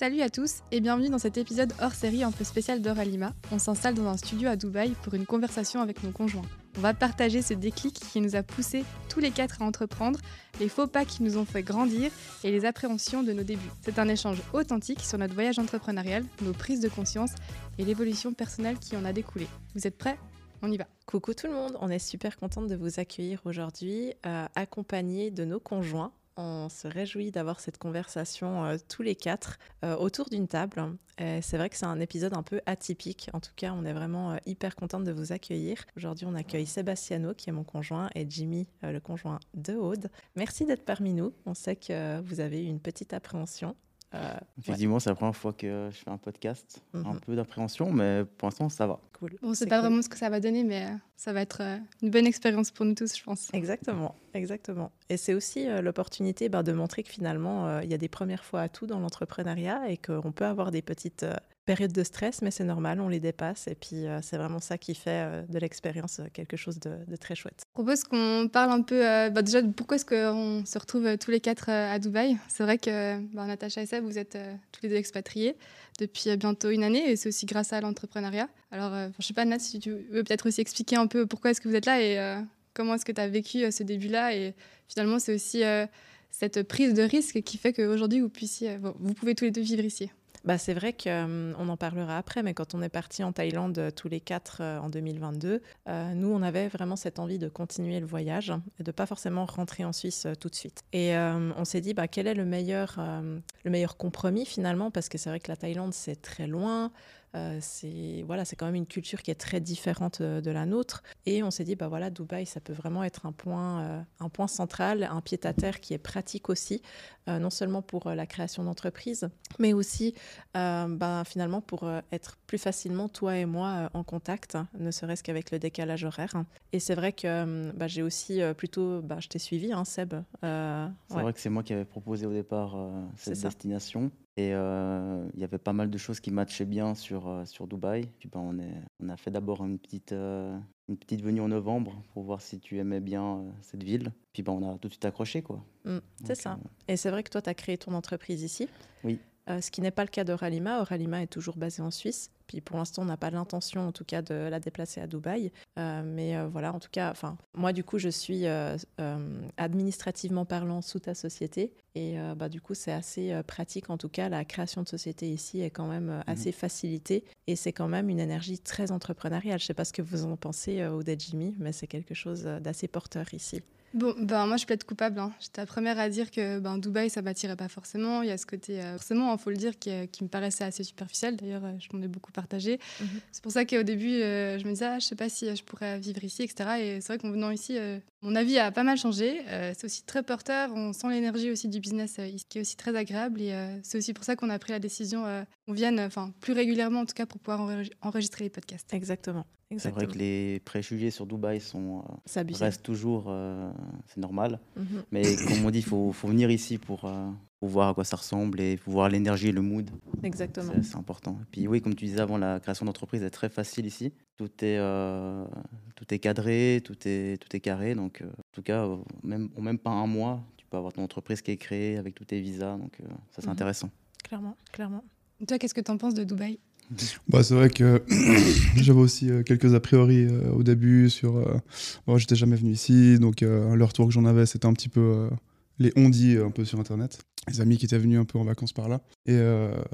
Salut à tous et bienvenue dans cet épisode hors série un peu spécial d'Oralima. On s'installe dans un studio à Dubaï pour une conversation avec nos conjoints. On va partager ce déclic qui nous a poussés tous les quatre à entreprendre, les faux pas qui nous ont fait grandir et les appréhensions de nos débuts. C'est un échange authentique sur notre voyage entrepreneurial, nos prises de conscience et l'évolution personnelle qui en a découlé. Vous êtes prêts? On y va. Coucou tout le monde, on est super contente de vous accueillir aujourd'hui, euh, accompagnés de nos conjoints on se réjouit d'avoir cette conversation euh, tous les quatre euh, autour d'une table. c'est vrai que c'est un épisode un peu atypique. En tout cas, on est vraiment euh, hyper contente de vous accueillir. Aujourd'hui, on accueille Sébastiano, qui est mon conjoint, et Jimmy, le conjoint de Aude. Merci d'être parmi nous. On sait que vous avez eu une petite appréhension. Euh, Effectivement, c'est la première fois que je fais un podcast. Un mhm. peu d'appréhension, mais pour l'instant, ça va. Cool. Bon, c'est pas vraiment ce que ça va donner, mais euh, ça va être euh, une bonne expérience pour nous tous, je pense. Exactement, exactement. Et c'est aussi l'opportunité bah, de montrer que finalement, il y a des premières fois à tout dans l'entrepreneuriat et qu'on peut avoir des petites période de stress, mais c'est normal, on les dépasse. Et puis, euh, c'est vraiment ça qui fait euh, de l'expérience euh, quelque chose de, très chouette. Je propose qu'on parle un peu bah, déjà de pourquoi est-ce qu'on se retrouve tous les quatre à Dubaï. C'est vrai que bah, Natacha et Seb, vous êtes tous les deux expatriés depuis bientôt une année et c'est aussi grâce à l'entrepreneuriat. Alors, je ne sais pas, Nat, si tu veux peut-être aussi expliquer un peu pourquoi est-ce que vous êtes là et comment est-ce que tu as vécu ce début-là. Et finalement, c'est aussi cette prise de risque qui fait qu'aujourd'hui, vous, puissiez, vous pouvez tous les deux vivre ici. Bah, c'est vrai qu'on euh, en parlera après, mais quand on est parti en Thaïlande euh, tous les quatre euh, en 2022, nous, on avait vraiment cette envie de continuer le voyage et de pas forcément rentrer en Suisse tout de suite. Et on s'est dit, bah, quel est le meilleur, le meilleur compromis finalement, parce que c'est vrai que la Thaïlande, c'est très loin. Euh, c'est voilà, c'est quand même une culture qui est très différente euh, de, la nôtre. Et on s'est dit, bah voilà, Dubaï, ça peut vraiment être un point, euh, un point central, un pied à terre qui est pratique aussi, non seulement pour la création d'entreprises, mais aussi bah, finalement pour être plus facilement, toi et moi, en contact, hein, ne serait-ce qu'avec le décalage horaire. Et c'est vrai que bah, j'ai aussi plutôt, bah, je t'ai suivi, hein, Seb. c'est vrai que c'est moi qui avais proposé au départ cette destination. Et euh, il y avait pas mal de choses qui matchaient bien sur, euh, sur Dubaï. Puis ben, on, est, on a fait d'abord une petite, euh, une petite venue en novembre pour voir si tu aimais bien cette ville. Puis ben, on a tout de suite accroché. quoi. Mmh, c'est ça. Et c'est vrai que toi, tu as créé ton entreprise ici. Oui. Ce qui n'est pas le cas d'Oralima. Oralima est toujours basé en Suisse. Puis pour l'instant, on n'a pas l'intention, en tout cas, de la déplacer à Dubaï. Euh, mais euh, voilà, en tout cas, enfin, moi, du coup, je suis euh, administrativement parlant sous ta société. Et bah, du coup, c'est assez pratique. En tout cas, la création de société ici est quand même mhm. assez facilitée. Et c'est quand même une énergie très entrepreneuriale. Je ne sais pas ce que vous en pensez, Odette Jimmy, mais c'est quelque chose d'assez porteur ici. Bon, ben moi je plaide coupable. Hein. J'étais la première à dire que ben, Dubaï ça m'attirait pas forcément. Il y a ce côté, euh, forcément, il faut le dire, qui, qui, me paraissait assez superficiel. D'ailleurs, euh, je m'en ai beaucoup partagé. Mhm. C'est pour ça qu'au début, euh, je me disais, ah, je sais pas si je pourrais vivre ici, etc. Et c'est vrai qu'en venant ici, mon avis a pas mal changé. c'est aussi très porteur. On sent l'énergie aussi du business qui est aussi très agréable. Et c'est aussi pour ça qu'on a pris la décision qu'on vienne, enfin, plus régulièrement en tout cas, pour pouvoir enregistrer les podcasts. Exactement. C'est vrai que les préjugés sur Dubaï sont, euh, restent toujours, euh, c'est normal. Mhm. Mais comme on dit, il faut, faut, venir ici pour, euh, pour, voir à quoi ça ressemble et pour voir l'énergie et le mood. Exactement. C'est important. Et puis oui, comme tu disais avant, la création d'entreprise est très facile ici. Tout est, tout est cadré, tout est, tout est carré. Donc, en tout cas, même, en même pas un mois, tu peux avoir ton entreprise qui est créée avec tous tes visas. Donc, ça, c'est mhm. intéressant. Clairement, clairement. toi, qu'est-ce que tu en penses de Dubaï? Bah, c'est vrai que j'avais aussi euh, quelques a priori euh, au début sur. Euh, bon, j'étais jamais venu ici, donc le retour que j'en avais, c'était un petit peu les on-dit un peu sur internet. Les amis qui étaient venus un peu en vacances par là. Et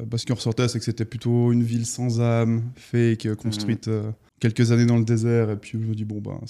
bah, ce qui en ressortait, c'est que c'était plutôt une ville sans âme, fake, construite mmh. quelques années dans le désert. Et puis je me dis, bon, bah,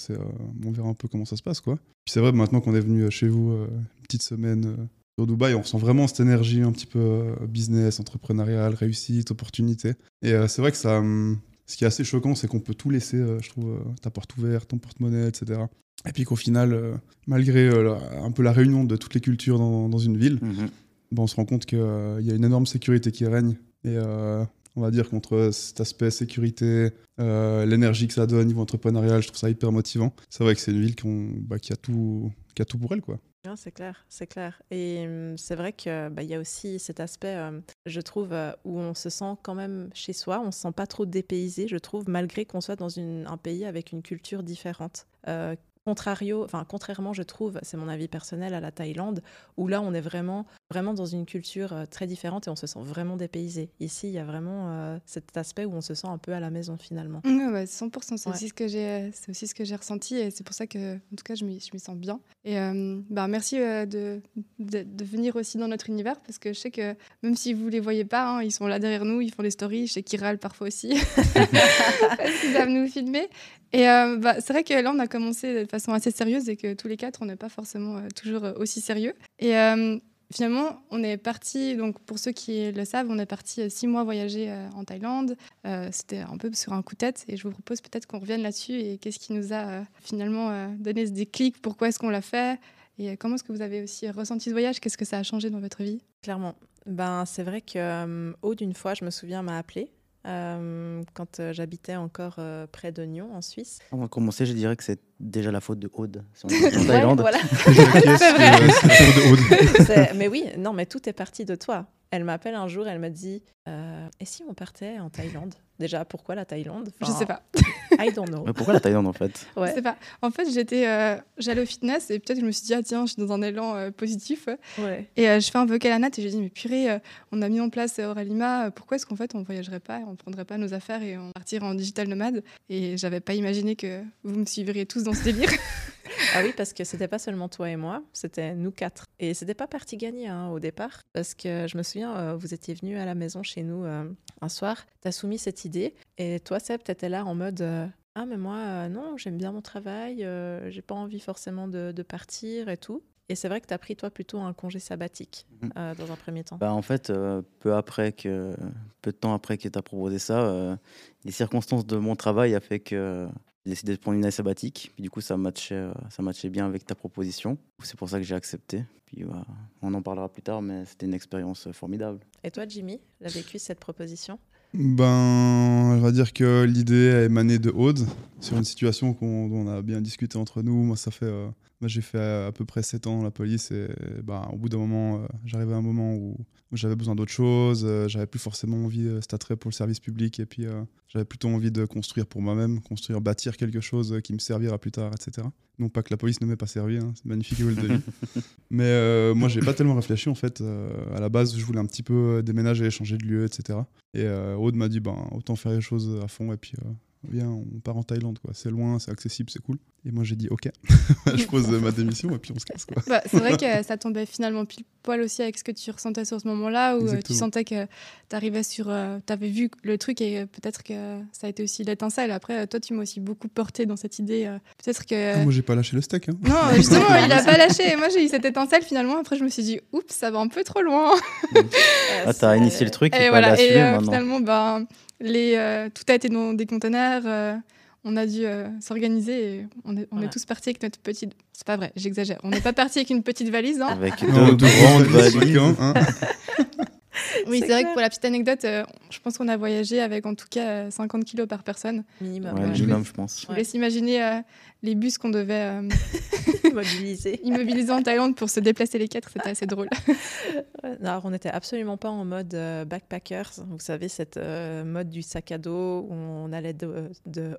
on verra un peu comment ça se passe, quoi. Puis c'est vrai, maintenant qu'on est venu chez vous une petite semaine au Dubaï, on ressent vraiment cette énergie un petit peu euh, business, entrepreneuriale, réussite, opportunité. Et euh, c'est vrai que ça, hum, ce qui est assez choquant, c'est qu'on peut tout laisser, euh, je trouve, ta porte ouverte, ton porte-monnaie, etc. Et puis qu'au final, malgré un peu la réunion de toutes les cultures dans, une ville, mhm. Ben, on se rend compte qu'il y a une énorme sécurité qui règne. Et on va dire qu'entre cet aspect sécurité, l'énergie que ça donne au niveau entrepreneurial, je trouve ça hyper motivant. C'est vrai que c'est une ville qui, bah, qui, a tout, qui a tout pour elle, quoi c'est clair, c'est clair. Et hum, c'est vrai qu'il bah, y a aussi cet aspect, hum, je trouve, euh, où on se sent quand même chez soi, on ne se sent pas trop dépaysé, je trouve, malgré qu'on soit dans un pays avec une culture différente. Euh, contrairement, je trouve, c'est mon avis personnel, à la Thaïlande, où là, on est vraiment vraiment dans une culture très différente et on se sent vraiment dépaysé. Ici, il y a vraiment cet aspect où on se sent un peu à la maison finalement. Ouais, 100%, c'est aussi ce que j'ai, c'est aussi ce que j'ai ressenti et c'est pour ça que, en tout cas, je m'y, je sens bien. Et bah, merci de, de, de, venir aussi dans notre univers parce que je sais que même si vous les voyez pas, hein, ils sont là derrière nous, ils font des stories. Je sais qu'ils râlent parfois aussi parce qu'ils doivent nous filmer. Et bah, c'est vrai que là, on a commencé de façon assez sérieuse et que tous les quatre, on n'est pas forcément toujours aussi sérieux. Et finalement, on est parti, donc pour ceux qui le savent, on est parti euh, six mois voyager euh, en Thaïlande. Euh, c'était un peu sur un coup de tête et je vous propose peut-être qu'on revienne là-dessus et qu'est-ce qui nous a finalement donné ce déclic, pourquoi est-ce qu'on l'a fait et comment est-ce que vous avez aussi ressenti ce voyage, qu'est-ce que ça a changé dans votre vie? Clairement. Ben, c'est vrai que Aude, une fois, je me souviens, m'a appelé euh, quand euh, j'habitais encore euh, près de Nyon, en Suisse. On va commencer, je dirais que c'est déjà la faute de Aude. Si on est en Thaïlande. voilà. c'est vrai. mais oui, non, mais tout est parti de toi. Elle m'appelle un jour, elle m'a dit Et si on partait en Thaïlande? Déjà, pourquoi la Thaïlande? Je sais pas. I don't know. Mais pourquoi la Thaïlande en fait? Ouais. Je sais pas. En fait, j'étais, euh, j'allais au fitness et peut-être je me suis dit ah tiens, je suis dans un élan euh, positif. Ouais. Et euh, je fais un vocal à Nat et j'ai dit mais purée, on a mis en place Auralima, pourquoi est-ce qu'en fait on voyagerait pas, on prendrait pas nos affaires et on partirait en digital nomade? Et j'avais pas imaginé que vous me suivriez tous dans ce délire. ah oui, parce que c'était pas seulement toi et moi, c'était nous quatre. Et c'était pas parti gagné hein, au départ, parce que je me souviens, vous étiez venu à la maison chez nous un soir, tu as soumis cette idée et toi, Seb, tu étais là en mode ah mais moi euh, non j'aime bien mon travail euh, j'ai pas envie forcément de, partir et tout et c'est vrai que tu as pris toi plutôt un congé sabbatique mhm. euh, dans un premier temps bah, en fait peu après que peu de temps après que tu as proposé ça les circonstances de mon travail a fait que j'ai décidé de prendre une année sabbatique. Puis du coup ça matchait ça matchait bien avec ta proposition. C'est pour ça que j'ai accepté. Puis on en parlera plus tard mais c'était une expérience formidable. Et toi Jimmy l'as vécu cette proposition? Ben, on va dire que l'idée a émané de Aude sur une situation qu'on dont on a bien discuté entre nous. Moi, ça fait, euh, j'ai fait à, peu près 7 ans la police et ben, au bout d'un moment, euh, j'arrivais à un moment où, j'avais besoin d'autre chose. Euh, j'avais plus forcément envie de cet attrait pour le service public et puis j'avais plutôt envie de construire pour moi-même, construire, bâtir quelque chose qui me servira plus tard, etc. Non pas que la police ne m'ait pas servi, hein, c'est magnifique le vie. Mais euh, moi, j'ai pas tellement réfléchi en fait. Euh, à la base, je voulais un petit peu euh, déménager, changer de lieu, etc. Et Aude m'a dit, ben, autant faire les choses à fond et puis viens, on part en Thaïlande, quoi. C'est loin, c'est accessible, c'est cool. Et moi, j'ai dit, ok, je pose ma démission et puis on se casse, quoi. Bah, c'est vrai que ça tombait finalement pile poil aussi avec ce que tu ressentais sur ce moment-là, où euh, tu sentais que tu arrivais sur. Euh, tu avais vu le truc et peut-être que ça a été aussi l'étincelle. Après, toi, tu m'as aussi beaucoup porté dans cette idée. Euh, peut-être que. Ah, moi, j'ai pas lâché le steak. Hein. Non, justement, il a pas lâché. Moi, j'ai eu cette étincelle finalement. Après, je me suis dit, oups, ça va un peu trop loin. ah, t'as initié le truc et, et voilà. Et finalement, ben les, euh, tout a été dans des conteneurs. Euh, on a dû euh, s'organiser et on est, on est tous partis avec notre petite. C'est pas vrai, j'exagère. On n'est pas parti avec une petite valise. Hein. Avec deux, grandes valises. Hein. oui, c'est vrai que pour la petite anecdote, je pense qu'on a voyagé avec en tout cas 50 kilos par personne. Minimum. Ouais, minimum, je pense. Je vous laisse imaginer les bus qu'on devait euh, mobiliser. immobiliser en Thaïlande pour se déplacer les quatre, c'était assez drôle. Alors, on n'était absolument pas en mode euh, backpackers. Vous savez, cette euh, mode du sac à dos où on allait de,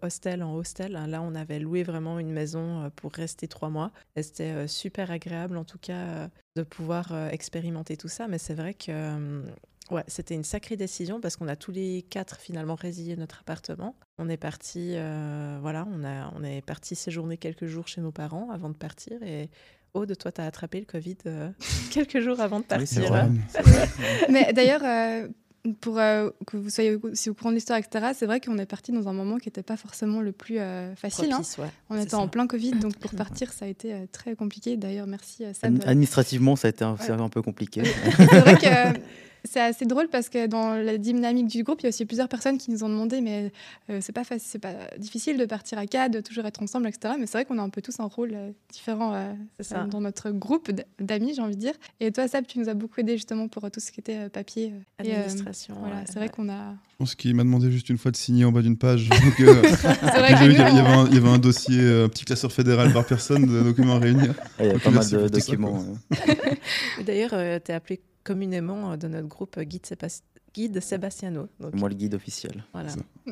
hostel en hostel. Là, on avait loué vraiment une maison pour rester trois mois. Et c'était super agréable, en tout cas, de pouvoir expérimenter tout ça. Mais c'est vrai que Ouais, c'était une sacrée décision parce qu'on a tous les quatre finalement résilié notre appartement. On est parti, euh, voilà, on, a, on est parti séjourner quelques jours chez nos parents avant de partir et Aude, toi, tu as attrapé le Covid euh, quelques jours avant de partir. Mais d'ailleurs, euh, pour que vous soyez si vous courant de l'histoire, etc., c'est vrai qu'on est parti dans un moment qui n'était pas forcément le plus facile. Hein. on était en plein Covid, donc pour partir, ça a été très compliqué. D'ailleurs, merci à Seb. Administrativement, ça a été un, un peu compliqué. c'est vrai que c'est assez drôle parce que dans la dynamique du groupe, il y a aussi plusieurs personnes qui nous ont demandé mais euh, c'est pas facile, c'est pas difficile de partir à quatre, de toujours être ensemble, etc. Mais c'est vrai qu'on a un peu tous un rôle euh, différent euh, dans notre groupe d'amis, j'ai envie de dire. Et toi, Sab, tu nous as beaucoup aidé justement pour tout ce qui était papier. Administration. voilà, c'est vrai qu'on a. Je pense qu'il m'a demandé juste une fois de signer en bas d'une page. Donc, vrai il, y avait un, il, y avait un, dossier, un petit classeur fédéral par personne de documents à réunir. Il y a pas mal de documents. D'ailleurs, tu es appelé communément euh, de notre groupe euh, Guide, Guide Sebastiano. Donc, Moi, le guide officiel. Voilà.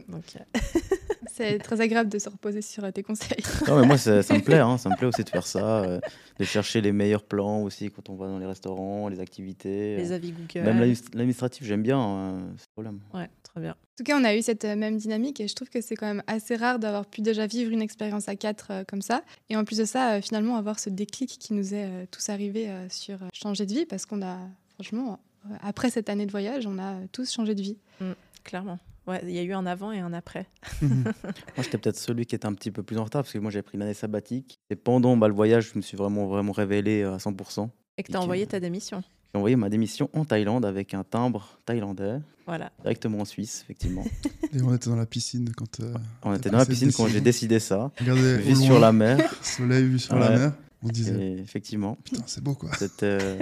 Donc, C'est très agréable de se reposer sur euh, tes conseils. Non, mais moi, ça, me plaît. Hein. ça me plaît aussi de faire ça, euh, de chercher les meilleurs plans aussi quand on va dans les restaurants, les activités. Les avis Google. Même l'administratif, j'aime bien, hein, c'est problème. Ouais, très bien. En tout cas, on a eu cette même dynamique et je trouve que c'est quand même assez rare d'avoir pu déjà vivre une expérience à quatre comme ça. Et en plus de ça, finalement, avoir ce déclic qui nous est tous arrivé sur changer de vie parce qu'on a, franchement, après cette année de voyage, on a tous changé de vie. Mmh, clairement. Ouais, il y a eu un avant et un après. Moi, j'étais peut-être celui qui était un petit peu plus en retard parce que moi, j'ai pris une année sabbatique. Et pendant bah, le voyage, je me suis vraiment, vraiment révélé à 100%. Et que tu as envoyé ta démission J'ai envoyé ma démission en Thaïlande avec un timbre thaïlandais. Voilà. Directement en Suisse, effectivement. Et on était dans la piscine quand. Euh, on était dans la piscine quand j'ai décidé ça. Regardez, vu sur la mer. Soleil vu sur la mer. On disait. effectivement. Putain, c'est beau quoi. C'était euh,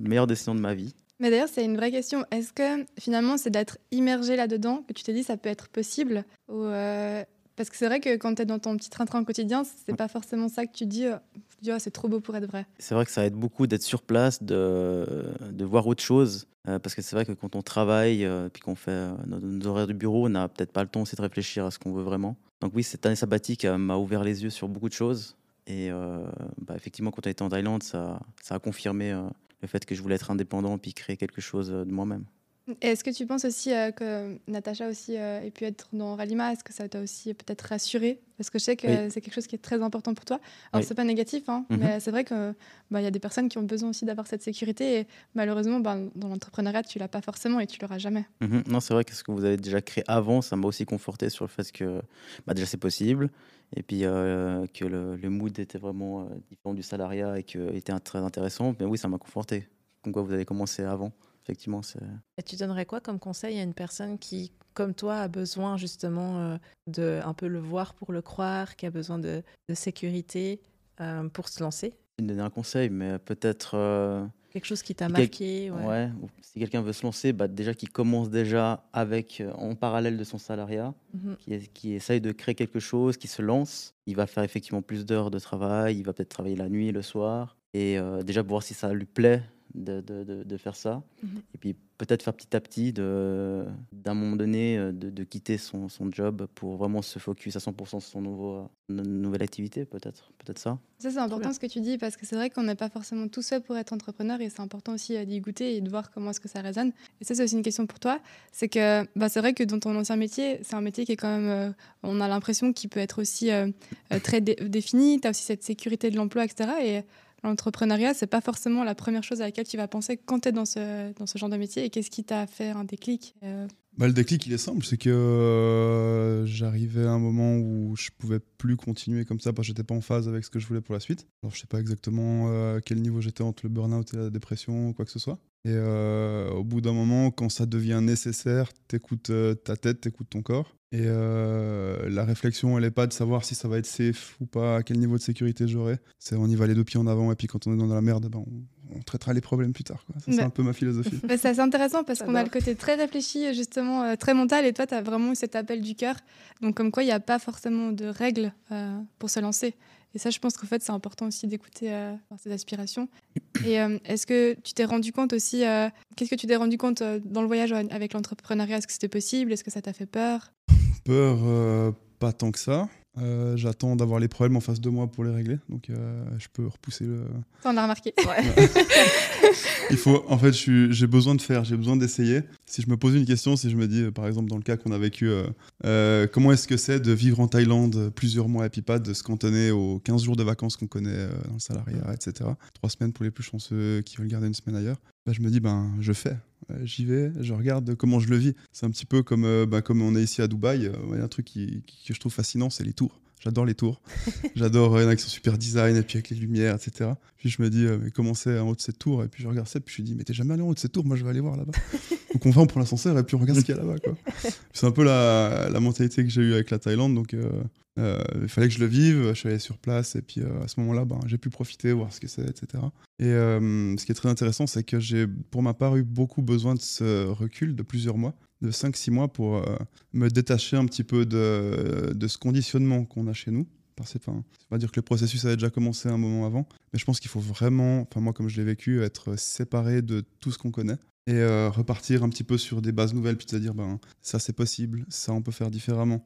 la meilleure décision de ma vie. Mais d'ailleurs, c'est une vraie question. Est-ce que finalement, c'est d'être immergé là-dedans que tu t'es dit ça peut être possible Ou, euh, Parce que c'est vrai que quand tu es dans ton petit train-train quotidien, c'est pas forcément ça que tu dis. Euh, dis oh, c'est trop beau pour être vrai. C'est vrai que ça aide beaucoup d'être sur place, de, de voir autre chose. Euh, parce que c'est vrai que quand on travaille, et puis qu'on fait nos, horaires de bureau, on n'a peut-être pas le temps aussi de réfléchir à ce qu'on veut vraiment. Donc oui, cette année sabbatique m'a ouvert les yeux sur beaucoup de choses. Et bah, effectivement, quand on était en Thaïlande, ça, a confirmé le fait que je voulais être indépendant puis créer quelque chose euh, de moi-même. Est-ce que tu penses aussi euh, que Natacha aussi euh, ait pu être dans Ralima? Est-ce que ça t'a aussi peut-être rassuré Parce que je sais que c'est quelque chose qui est très important pour toi. Alors, c'est pas négatif, hein, mhm. mais c'est vrai qu'il bah, y a des personnes qui ont besoin aussi d'avoir cette sécurité. Et malheureusement, bah, dans l'entrepreneuriat, tu l'as pas forcément et tu l'auras jamais. Mhm. Non, c'est vrai que ce que vous avez déjà créé avant, ça m'a aussi conforté sur le fait que bah, déjà c'est possible. Et puis euh, que le, le, mood était vraiment différent du salariat et que était très intéressant. Mais oui, ça m'a conforté. Comme quoi vous avez commencé avant effectivement. Et tu donnerais quoi comme conseil à une personne qui, comme toi, a besoin justement euh, de un peu le voir pour le croire, qui a besoin de, sécurité euh, pour se lancer? Je donner un conseil, mais peut-être. Euh, Quelque chose qui t'a marqué. Ouais. Si quelqu'un veut se lancer, bah déjà qu'il commence déjà avec en parallèle de son salariat, mhm. qui, qui, essaye de créer quelque chose, qui se lance. Il va faire effectivement plus d'heures de travail, il va peut-être travailler la nuit, le soir, et déjà pour voir si ça lui plaît de, de, de, faire ça. Mhm. Et puis peut-être faire petit à petit, d'un moment donné, euh, de, quitter son, son, job pour vraiment se focus à 100% sur son nouveau, nouvelle activité, peut-être. Peut-être ça. Ça, c'est important ce que tu dis, parce que c'est vrai qu'on n'est pas forcément tout seul pour être entrepreneur et c'est important aussi euh, d'y goûter et de voir comment est-ce que ça résonne. Et ça, c'est aussi une question pour toi. C'est que bah, c'est vrai que dans ton ancien métier, c'est un métier qui est quand même, euh, on a l'impression qu'il peut être aussi très défini. Tu as aussi cette sécurité de l'emploi, etc. Et L'entrepreneuriat, c'est pas forcément la première chose à laquelle tu vas penser quand tu es dans ce, dans ce genre de métier. Et qu'est-ce qui t'a fait un déclic euh bah, Le déclic, il est simple. C'est que euh, j'arrivais à un moment où je pouvais plus continuer comme ça parce que j'étais pas en phase avec ce que je voulais pour la suite. Alors, je sais pas exactement euh, à quel niveau j'étais entre le burn-out et la dépression ou quoi que ce soit. Et au bout d'un moment, quand ça devient nécessaire, t'écoutes ta tête, t'écoutes ton corps. Et euh, la réflexion, elle n'est pas de savoir si ça va être safe ou pas, à quel niveau de sécurité j'aurai. C'est on y va les deux pieds en avant, et puis quand on est dans la merde, ben on, traitera les problèmes plus tard. C'est un peu ma philosophie. c'est assez intéressant parce qu'on a le côté très réfléchi, justement, euh, très mental, et toi, tu as vraiment eu cet appel du cœur. Donc, comme quoi, il n'y a pas forcément de règles euh, pour se lancer. Et ça, je pense qu'en fait, c'est important aussi d'écouter ses aspirations. Et est-ce que tu t'es rendu compte aussi, qu'est-ce que tu t'es rendu compte dans le voyage avec l'entrepreneuriat? Est-ce que c'était possible? Est-ce que ça t'a fait peur? Peur, euh, pas tant que ça. Euh, j'attends d'avoir les problèmes en face de moi pour les régler, donc euh, je peux repousser le. Ça, on l'a remarqué. Il faut, en fait, j'ai besoin de faire, j'ai besoin d'essayer. Si je me pose une question, si je me dis, par exemple, dans le cas qu'on a vécu, comment est-ce que c'est de vivre en Thaïlande plusieurs mois puis pas de se cantonner aux 15 jours de vacances qu'on connaît dans le salariat, etc. Trois semaines pour les plus chanceux qui veulent garder une semaine ailleurs? Bah, je me dis, ben, je fais. Euh, j'y vais, je regarde comment je le vis. C'est un petit peu comme, euh, comme on est ici à Dubaï. Euh, un truc qui, que je trouve fascinant, c'est les tours. J'adore les tours. J'adore une action super design et puis avec les lumières, etc. Puis je me dis, mais comment c'est en haut de cette tour? Et puis je regarde ça, puis je me dis, mais t'es jamais allé en haut de cette tour? Moi, je vais aller voir là-bas. donc on va, on prend l'ascenseur et puis on regarde ce qu'il y a là-bas. C'est un peu la, la mentalité que j'ai eue avec la Thaïlande. Donc euh, il fallait que je le vive, je suis allé sur place et puis euh, à ce moment-là, ben, j'ai pu profiter, voir ce que c'est, etc. Et euh, ce qui est très intéressant, c'est que j'ai pour ma part eu beaucoup besoin de ce recul de plusieurs mois, de 5-6 mois pour me détacher un petit peu de, de ce conditionnement qu'on a chez nous. C'est pas dire que le processus avait déjà commencé un moment avant, mais je pense qu'il faut vraiment, enfin moi comme je l'ai vécu, être séparé de tout ce qu'on connaît et repartir un petit peu sur des bases nouvelles, puis se dire, ben, ça c'est possible, ça on peut faire différemment.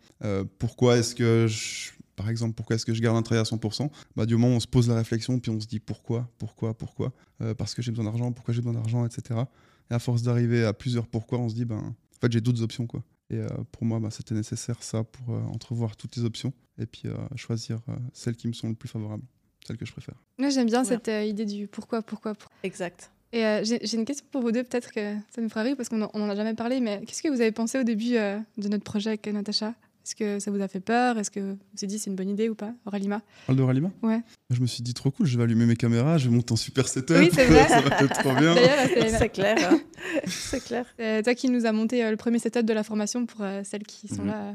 pourquoi est-ce que je par exemple, pourquoi est-ce que je garde un travail à 100% bah, Du moment où on se pose la réflexion, puis on se dit pourquoi, pourquoi, pourquoi, euh, parce que j'ai besoin d'argent, pourquoi j'ai besoin d'argent, etc. Et à force d'arriver à plusieurs pourquoi, on se dit, ben, en fait, j'ai d'autres options. Quoi. Et euh, pour moi, bah, c'était nécessaire ça pour euh, entrevoir toutes les options et puis choisir celles qui me sont le plus favorables, celles que je préfère. Moi, j'aime bien cette idée du pourquoi, pourquoi, pourquoi. Exact. Et j'ai une question pour vous deux, peut-être que ça nous fera rire parce qu'on n'en a jamais parlé, mais qu'est-ce que vous avez pensé au début de notre projet avec Natacha? Est-ce que ça vous a fait peur? Est-ce que vous vous êtes dit c'est une bonne idée ou pas, Auralima Parle d'Auralima Ouais. Je me suis dit trop cool, je vais allumer mes caméras, je vais monter en super setup. Oui, c'est vrai. ça va être trop bien. c'est clair. Hein. c'est clair. Euh, toi qui nous as monté euh, le premier setup de la formation pour euh, celles qui sont mhm. là.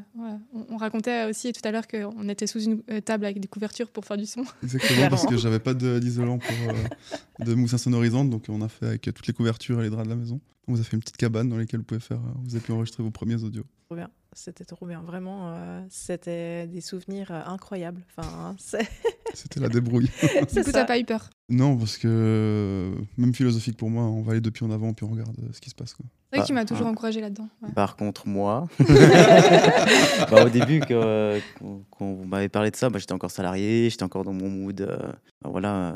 On, racontait aussi tout à l'heure qu'on était sous une table avec des couvertures pour faire du son. Exactement, parce que j'avais pas d'isolant pour de mousse insonorisante, donc on a fait avec toutes les couvertures et les draps de la maison. On vous a fait une petite cabane dans laquelle vous pouvez faire, vous avez pu enregistrer vos premiers audios. Trop bien. C'était trop bien, vraiment. Euh, c'était des souvenirs euh, incroyables. Enfin, c'était la débrouille. du coup, t'as pas eu peur? Non, parce que euh, même philosophique pour moi, on va aller depuis en avant puis on regarde ce qui se passe. C'est vrai que tu m'as toujours encouragé là-dedans. Par contre, moi, bah, au début, quand, vous m'avez parlé de ça, bah, j'étais encore salarié, j'étais encore dans mon mood. Bah, voilà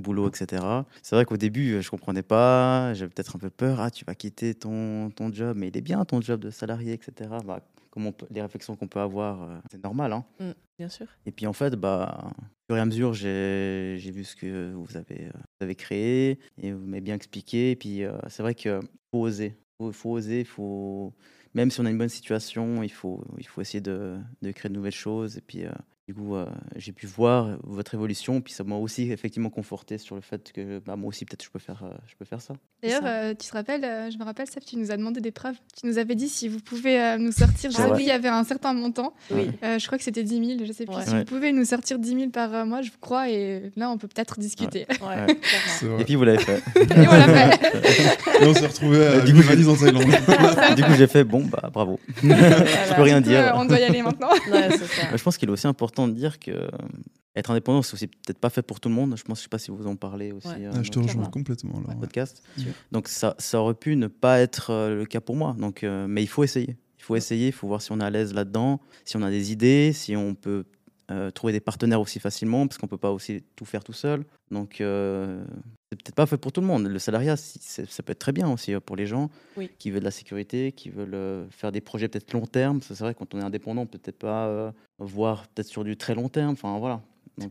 boulot, etc. C'est vrai qu'au début, je comprenais pas, j'avais peut-être un peu peur. Ah, tu vas quitter ton, ton job, mais il est bien ton job de salarié, etc. Bah, comment les réflexions qu'on peut avoir, euh, c'est normal. Hein. Mmh, bien sûr. Et puis en fait, bah, au fur et à mesure, j'ai vu ce que vous avez, euh, vous avez créé et vous m'avez bien expliqué. Et puis euh, c'est vrai qu'il faut oser. Il faut, oser, faut... même si on a une bonne situation, il faut, il faut essayer de, de créer de nouvelles choses. Et puis du coup, euh, j'ai pu voir votre évolution, puis ça m'a aussi effectivement conforté sur le fait que bah, moi aussi, peut-être, je, peux faire, euh, je peux faire ça. D'ailleurs, euh, tu te rappelles, je me rappelle, Seb, tu nous as demandé des preuves. Tu nous avais dit si vous pouvez nous sortir, je sais plus, il y avait un certain montant. Oui. je crois que c'était 10 000, je sais plus. Si vous pouvez nous sortir 10 000 par mois, je vous crois, et là, on peut peut-être discuter. et puis, vous l'avez fait. et on l'a fait. et on s'est retrouvés à du coup, en Thaïlande. du coup, j'ai fait, bon, bah bravo. je peux rien dire. on doit y aller maintenant. je pense qu'il est aussi important de dire que euh, être indépendant, c'est aussi peut-être pas fait pour tout le monde. Je pense, je sais pas si vous en parlez aussi. Euh, ah, je te rejoins complètement. Là, podcast. Donc ça, ça aurait pu ne pas être euh, le cas pour moi. Donc, mais il faut essayer. Il faut essayer. Il faut voir si on est à l'aise là-dedans, si on a des idées, si on peut trouver des partenaires aussi facilement, parce qu'on peut pas aussi tout faire tout seul. Donc c'est peut-être pas fait pour tout le monde. Le salariat, ça peut être très bien aussi pour les gens qui veulent de la sécurité, qui veulent faire des projets peut-être long terme. C'est vrai, quand on est indépendant, peut-être pas voir peut-être sur du très long terme. Enfin, voilà.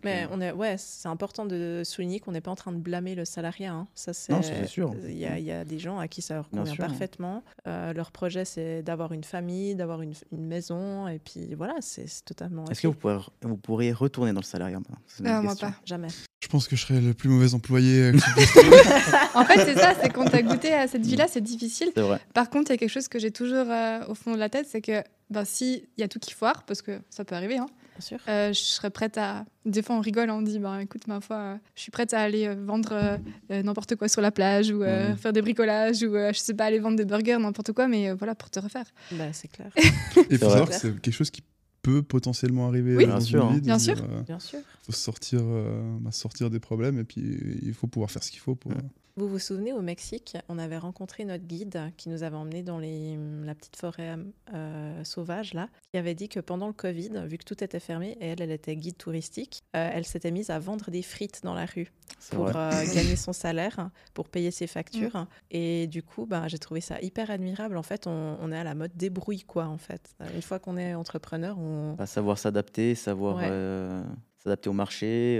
Mais euh, on est, ouais, c'est important de souligner qu'on n'est pas en train de blâmer le salariat. Hein. Ça, c'est sûr. Il y, a, y, a des gens à qui ça leur convient parfaitement. Euh, leur projet, c'est d'avoir une famille, d'avoir une, une, maison, et puis voilà, c'est totalement. Est-ce que vous, pourriez, vous pourriez retourner dans le salariat Non, moi pas. Jamais. Je pense que je serais le plus mauvais employé. en fait, c'est ça, c'est quand tu as goûté à cette vie-là, c'est difficile. Vrai. Par contre, il y a quelque chose que j'ai toujours euh, au fond de la tête, c'est que ben, s'il y a tout qui foire, parce que ça peut arriver, hein, sûr. Euh, je serais prête à. Des fois, on rigole, on dit ben, écoute, ma foi, euh, je suis prête à aller vendre n'importe quoi sur la plage ou faire des bricolages ou je sais pas, aller vendre des burgers, n'importe quoi, mais voilà, pour te refaire. Bah, c'est clair. Et faut savoir que c'est quelque chose qui peut potentiellement arriver oui, dans bien sûr. Bien sûr. bien sûr. Il faut sortir, bah, sortir des problèmes et puis il faut pouvoir faire ce qu'il faut pour. Vous vous souvenez, au Mexique, on avait rencontré notre guide qui nous avait emmené dans les, la petite forêt euh, sauvage, là, qui avait dit que pendant le Covid, vu que tout était fermé, et elle, elle était guide touristique, euh, elle s'était mise à vendre des frites dans la rue pour euh, gagner son salaire, pour payer ses factures. Mm. Et du coup, ben, j'ai trouvé ça hyper admirable. En fait, on, est à la mode débrouille, quoi, en fait. Une fois qu'on est entrepreneur, on... Bah, savoir s'adapter, savoir... s'adapter au marché,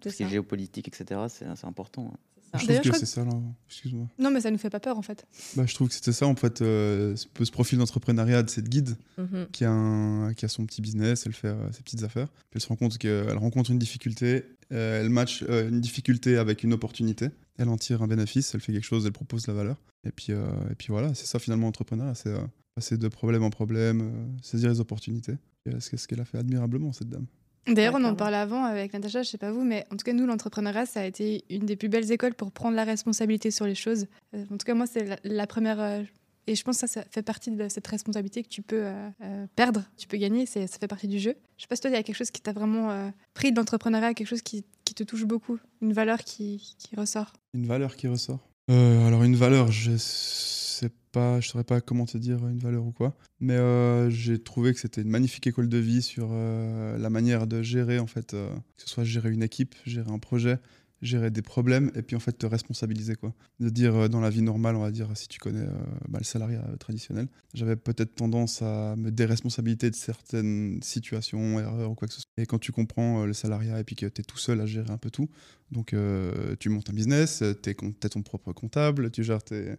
tout ce qui est géopolitique, etc. C'est important. Je trouve que c'est ça, là. Excuse-moi. Non, mais ça nous fait pas peur, en fait. Bah, je trouve que c'était ça, en fait. Euh, ce profil d'entrepreneuriat de cette guide mhm. qui, a un, qui a son petit business, elle fait euh, ses petites affaires. Puis elle se rend compte qu'elle rencontre une difficulté, euh, elle match une difficulté avec une opportunité. Elle en tire un bénéfice, elle fait quelque chose, elle propose de la valeur. Et puis, et puis voilà, c'est ça finalement l'entrepreneuriat. C'est passer de problème en problème, saisir les opportunités. C'est ce qu'elle a fait admirablement, cette dame. D'ailleurs, on en parlait avant avec Natacha, je sais pas vous, mais en tout cas, nous, l'entrepreneuriat, ça a été une des plus belles écoles pour prendre la responsabilité sur les choses. Euh, en tout cas, moi, c'est la, première. Euh, et je pense que ça, ça fait partie de cette responsabilité que tu peux euh, perdre, tu peux gagner, ça fait partie du jeu. Je sais pas si toi, il y a quelque chose qui t'a vraiment pris de l'entrepreneuriat, quelque chose qui, qui, te touche beaucoup, une valeur qui, qui ressort. Une valeur qui ressort Alors une valeur, je sais pas, je saurais pas comment te dire une valeur ou quoi, mais j'ai trouvé que c'était une magnifique école de vie sur la manière de gérer en fait, que ce soit gérer une équipe, gérer un projet, gérer des problèmes et puis en fait te responsabiliser quoi. De dire euh, dans la vie normale, on va dire si tu connais euh, bah, le salariat euh, traditionnel, j'avais peut-être tendance à me déresponsabiliser de certaines situations, erreurs ou quoi que ce soit. Et quand tu comprends le salariat et puis que tu es tout seul à gérer un peu tout, donc tu montes un business, tu es, ton propre comptable, tu gères, tes,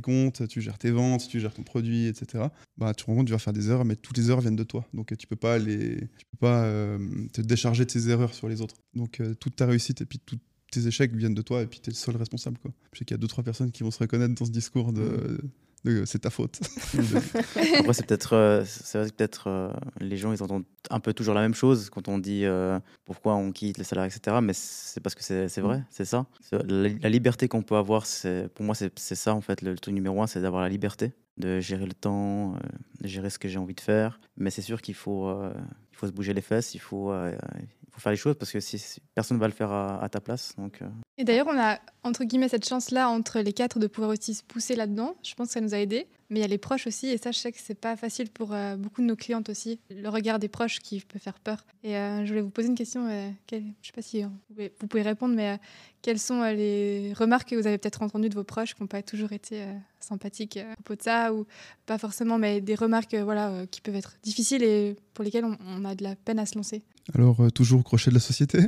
comptes, tu gères tes ventes, tu gères ton produit, etc. Bah, tu te rends compte tu vas faire des erreurs, mais toutes les erreurs viennent de toi. Donc tu peux pas, tu peux pas te décharger de tes erreurs sur les autres. Donc toute ta réussite et puis tout tes échecs viennent de toi et puis tu es le seul responsable. Quoi. Je sais qu'il y a deux, trois personnes qui vont se reconnaître dans ce discours de, c'est ta faute. Après, c'est peut-être euh, c'est vrai que peut-être euh, les gens ils entendent un peu toujours la même chose quand on dit euh, pourquoi on quitte les salariés, etc. Mais c'est parce que c'est vrai, c'est ça. La, liberté qu'on peut avoir, pour moi, c'est ça en fait. Le, truc numéro un, c'est d'avoir la liberté de gérer le temps, de gérer ce que j'ai envie de faire. Mais c'est sûr qu'il faut, il faut se bouger les fesses, il faut, faire les choses parce que si, personne ne va le faire à, ta place. Donc, euh. Et d'ailleurs, on a entre guillemets cette chance-là entre les quatre de pouvoir aussi se pousser là-dedans. Je pense que ça nous a aidés. Mais il y a les proches aussi, et ça, je sais que c'est pas facile pour euh, beaucoup de nos clientes aussi. Le regard des proches qui peut faire peur. Et euh, je voulais vous poser une question. je sais pas si vous pouvez répondre, mais quelles sont les remarques que vous avez peut-être entendues de vos proches qui n'ont pas toujours été sympathiques à propos de ça, ou pas forcément, mais des remarques, voilà, qui peuvent être difficiles et pour lesquelles on a de la peine à se lancer? Alors, euh, toujours crochet de la société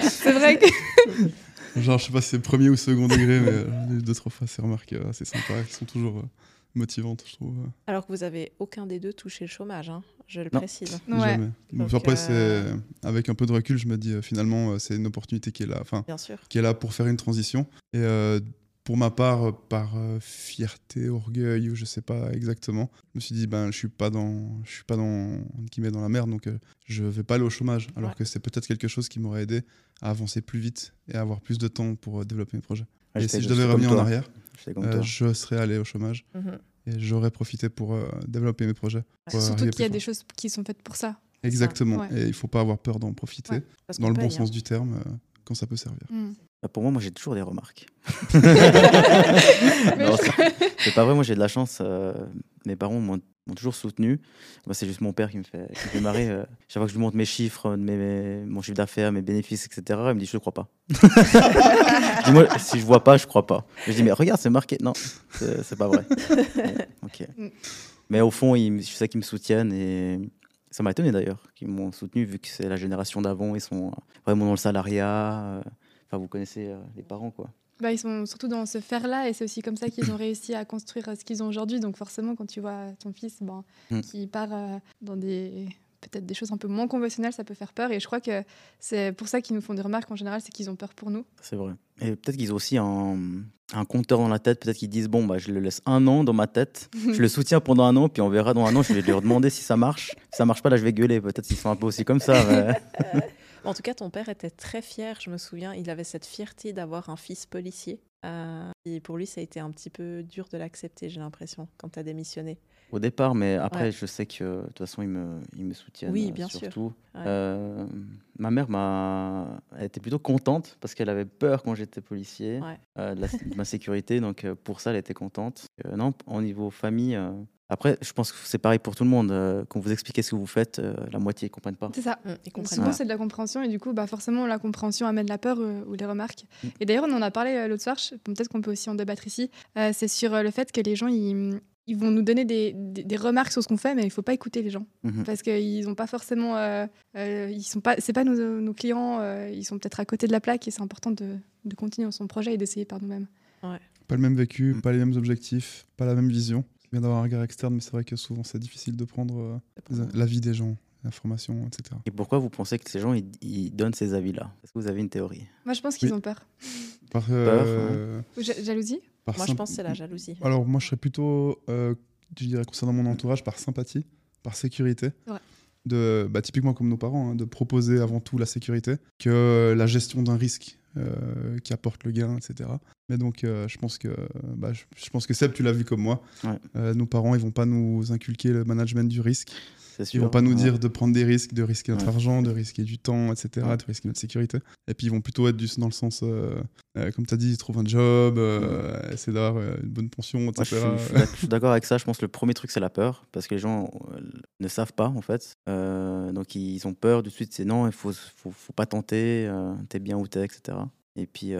C'est vrai que. Genre, je sais pas si c'est premier ou second degré, mais euh, deux, trois fois ces remarques euh, assez sympas qui sont toujours motivantes, je trouve. Alors que vous avez aucun des deux touché le chômage, hein, je le précise. Jamais. Donc, après, avec un peu de recul, je me dis finalement, c'est une opportunité qui est là, enfin, qui est là pour faire une transition. Et pour ma part, euh, par euh, fierté, orgueil, ou je sais pas exactement, je me suis dit, ben, je suis pas dans, je suis pas dans, qui met dans la merde, donc euh, je vais pas aller au chômage. Alors que c'est peut-être quelque chose qui m'aurait aidé à avancer plus vite et à avoir plus de temps pour développer mes projets. et si je devais revenir en arrière, je serais allé au chômage. Mhm. Et j'aurais profité pour développer mes projets. Surtout qu'il y a des choses qui sont faites pour ça. Exactement. Et il faut pas avoir peur d'en profiter, dans le bon sens hein. du terme, quand ça peut servir. Mm. Bah, pour moi, moi j'ai toujours des remarques. c'est pas vrai, moi j'ai de la chance. Euh, mes parents m'ont toujours soutenu. Moi, c'est juste mon père qui me fait, qui me fait marrer. Euh, chaque fois que je lui montre mes chiffres, mes, mon chiffre d'affaires, mes bénéfices, etc., il me dit Je ne crois pas. Dis-moi, si je vois pas, je crois pas. Je dis Mais regarde, c'est marqué. Non, c'est pas vrai. ok. Mais au fond, je sais qu'ils me soutiennent et ça m'a étonné d'ailleurs qu'ils m'ont soutenu vu que c'est la génération d'avant. Ils sont vraiment dans le salariat. Euh, Enfin, vous connaissez euh, les parents, quoi. Bah, ils sont surtout dans ce faire-là et c'est aussi comme ça qu'ils ont réussi à construire euh, ce qu'ils ont aujourd'hui. Donc forcément, quand tu vois ton fils ben, mm. qui part euh, dans des peut-être des choses un peu moins conventionnelles, ça peut faire peur. Et je crois que c'est pour ça qu'ils nous font des remarques en général, c'est qu'ils ont peur pour nous. C'est vrai. Et peut-être qu'ils ont aussi un, un, compteur dans la tête. Peut-être qu'ils disent bon, bah, je le laisse un an dans ma tête, je le soutiens pendant un an, puis on verra dans un an, je vais leur demander si ça marche. Si ça marche pas, là, je vais gueuler. Peut-être qu'ils sont un peu aussi comme ça. Mais... En tout cas, ton père était très fier, je me souviens. Il avait cette fierté d'avoir un fils policier. Euh, et pour lui, ça a été un petit peu dur de l'accepter, j'ai l'impression, quand tu as démissionné. Au départ, mais après, je sais que de toute façon, il me, soutient. Oui, bien surtout. sûr. Euh, ma mère m'a, elle était plutôt contente parce qu'elle avait peur quand j'étais policier euh, de, ma sécurité. Donc pour ça, elle était contente. non, au niveau famille, après, je pense que c'est pareil pour tout le monde. Euh, quand vous expliquez ce que vous faites, euh, la moitié ne comprennent pas. C'est ça. Mmh, Souvent, c'est de la compréhension et du coup, bah, forcément, la compréhension amène la peur euh, ou les remarques. Mmh. Et d'ailleurs, on en a parlé l'autre soir, peut-être qu'on peut aussi en débattre ici. c'est sur le fait que les gens, ils, ils vont nous donner des, des, remarques sur ce qu'on fait, mais il ne faut pas écouter les gens. Mmh. Parce qu'ils n'ont pas forcément. ils sont pas, c'est pas nos, nos clients, ils sont peut-être à côté de la plaque et c'est important de, de continuer son projet et d'essayer par nous-mêmes. Ouais. Pas le même vécu, pas les mêmes objectifs, pas la même vision bien d'avoir un regard externe, mais c'est vrai que souvent c'est difficile de prendre euh, l'avis des gens, l'information, etc. Et pourquoi vous pensez que ces gens ils, donnent ces avis-là? Est-ce que vous avez une théorie? Moi je pense qu'ils ont peur. Par euh, jalousie? Moi je pense que c'est la jalousie. Alors moi je serais plutôt, euh, je dirais concernant mon entourage, par sympathie, par sécurité. De, bah, typiquement comme nos parents, hein, de proposer avant tout la sécurité que la gestion d'un risque qui apporte le gain, etc. Mais donc, je, pense que, bah, je, pense que Seb, tu l'as vu comme moi. nos parents, ils vont pas nous inculquer le management du risque. Ils vont pas nous dire de prendre des risques, de risquer notre argent, de risquer du temps, etc., de risquer notre sécurité. Et puis ils vont plutôt être dans le sens, euh, euh, comme tu as dit, trouve un job, euh, essayer d'avoir une bonne pension, etc. je, suis d'accord avec ça. Je pense que le premier truc, c'est la peur, parce que les gens ne savent pas, en fait. donc ils ont peur, de suite, c'est non, il faut, faut, faut, pas tenter, t'es bien où t'es, etc. Et puis,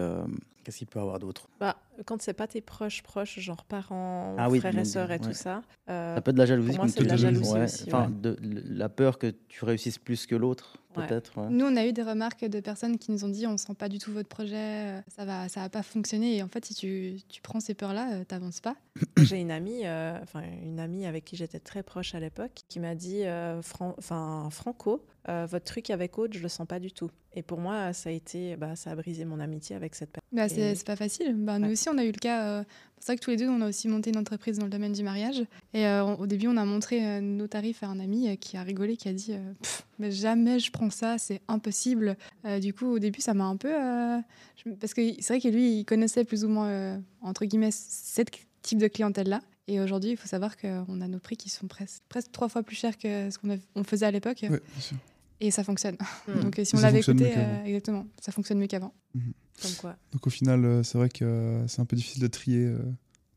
qu'est-ce qu'il peut y avoir d'autre? Bah, quand c'est pas tes proches proches, genre parents, ah frères et sœurs et tout ça. Euh, ça peut être de la jalousie. Pour moi, c'est de la jalousie aussi. Enfin, de, la peur que tu réussisses plus que l'autre, peut-être. Nous, on a eu des remarques de personnes qui nous ont dit on sent pas du tout votre projet, euh, ça va, ça va pas fonctionner. Et en fait, si tu, tu prends ces peurs-là, euh, t'avances pas. J'ai une amie, enfin une amie avec qui j'étais très proche à l'époque, qui m'a dit, enfin Franco, votre truc avec Aude, je le sens pas du tout. Et pour moi, ça a été, bah, ça a brisé mon amitié avec cette personne. Bah, c'est pas facile. Bah, nous aussi, on a eu le cas. Euh, c'est vrai que tous les deux, on a aussi monté une entreprise dans le domaine du mariage. Et euh, au début, on a montré euh, nos tarifs à un ami qui a rigolé, qui a dit Mais jamais je prends ça, c'est impossible. du coup, au début, ça m'a un peu. Parce que c'est vrai que lui, il connaissait plus ou moins, entre guillemets, ce type de clientèle-là. Et aujourd'hui, il faut savoir qu'on a nos prix qui sont presque, presque trois fois plus chers que ce qu'on faisait à l'époque. Oui, bien sûr. Et ça fonctionne. Hmm. Donc si on l'avait écouté, exactement, ça fonctionne mieux qu'avant. Mhm. quoi. Donc au final, euh, c'est vrai que euh, c'est un peu difficile de trier. Euh,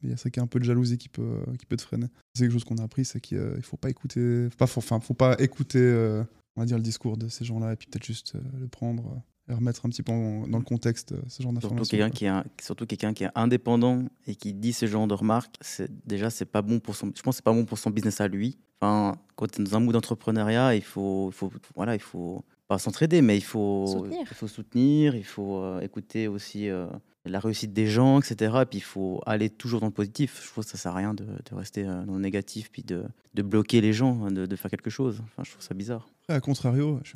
il y a ça qui est un peu de jalousie qui peut, qui peut te freiner. C'est quelque chose qu'on a appris, c'est qu'il ne faut pas écouter, pas, enfin, faut pas écouter, on va dire, le discours de ces gens-là et puis peut-être juste le prendre remettre un petit peu dans le contexte ce genre d'informations. Surtout quelqu'un qui est surtout quelqu'un qui est indépendant et qui dit ce genre de remarques, c'est déjà c'est pas bon pour son je pense c'est pas bon pour son business à lui. Enfin, quand tu es dans un mood d'entrepreneuriat, il faut, il faut voilà, il faut pas s'entraider, mais il faut soutenir, il faut, soutenir, il faut euh, écouter aussi euh, la réussite des gens, etc. Et puis il faut aller toujours dans le positif. Je trouve que ça sert à rien de, rester euh, dans le négatif, puis de, de bloquer les gens, hein, de, de, faire quelque chose. Enfin, je trouve ça bizarre. Après, à contrario, je,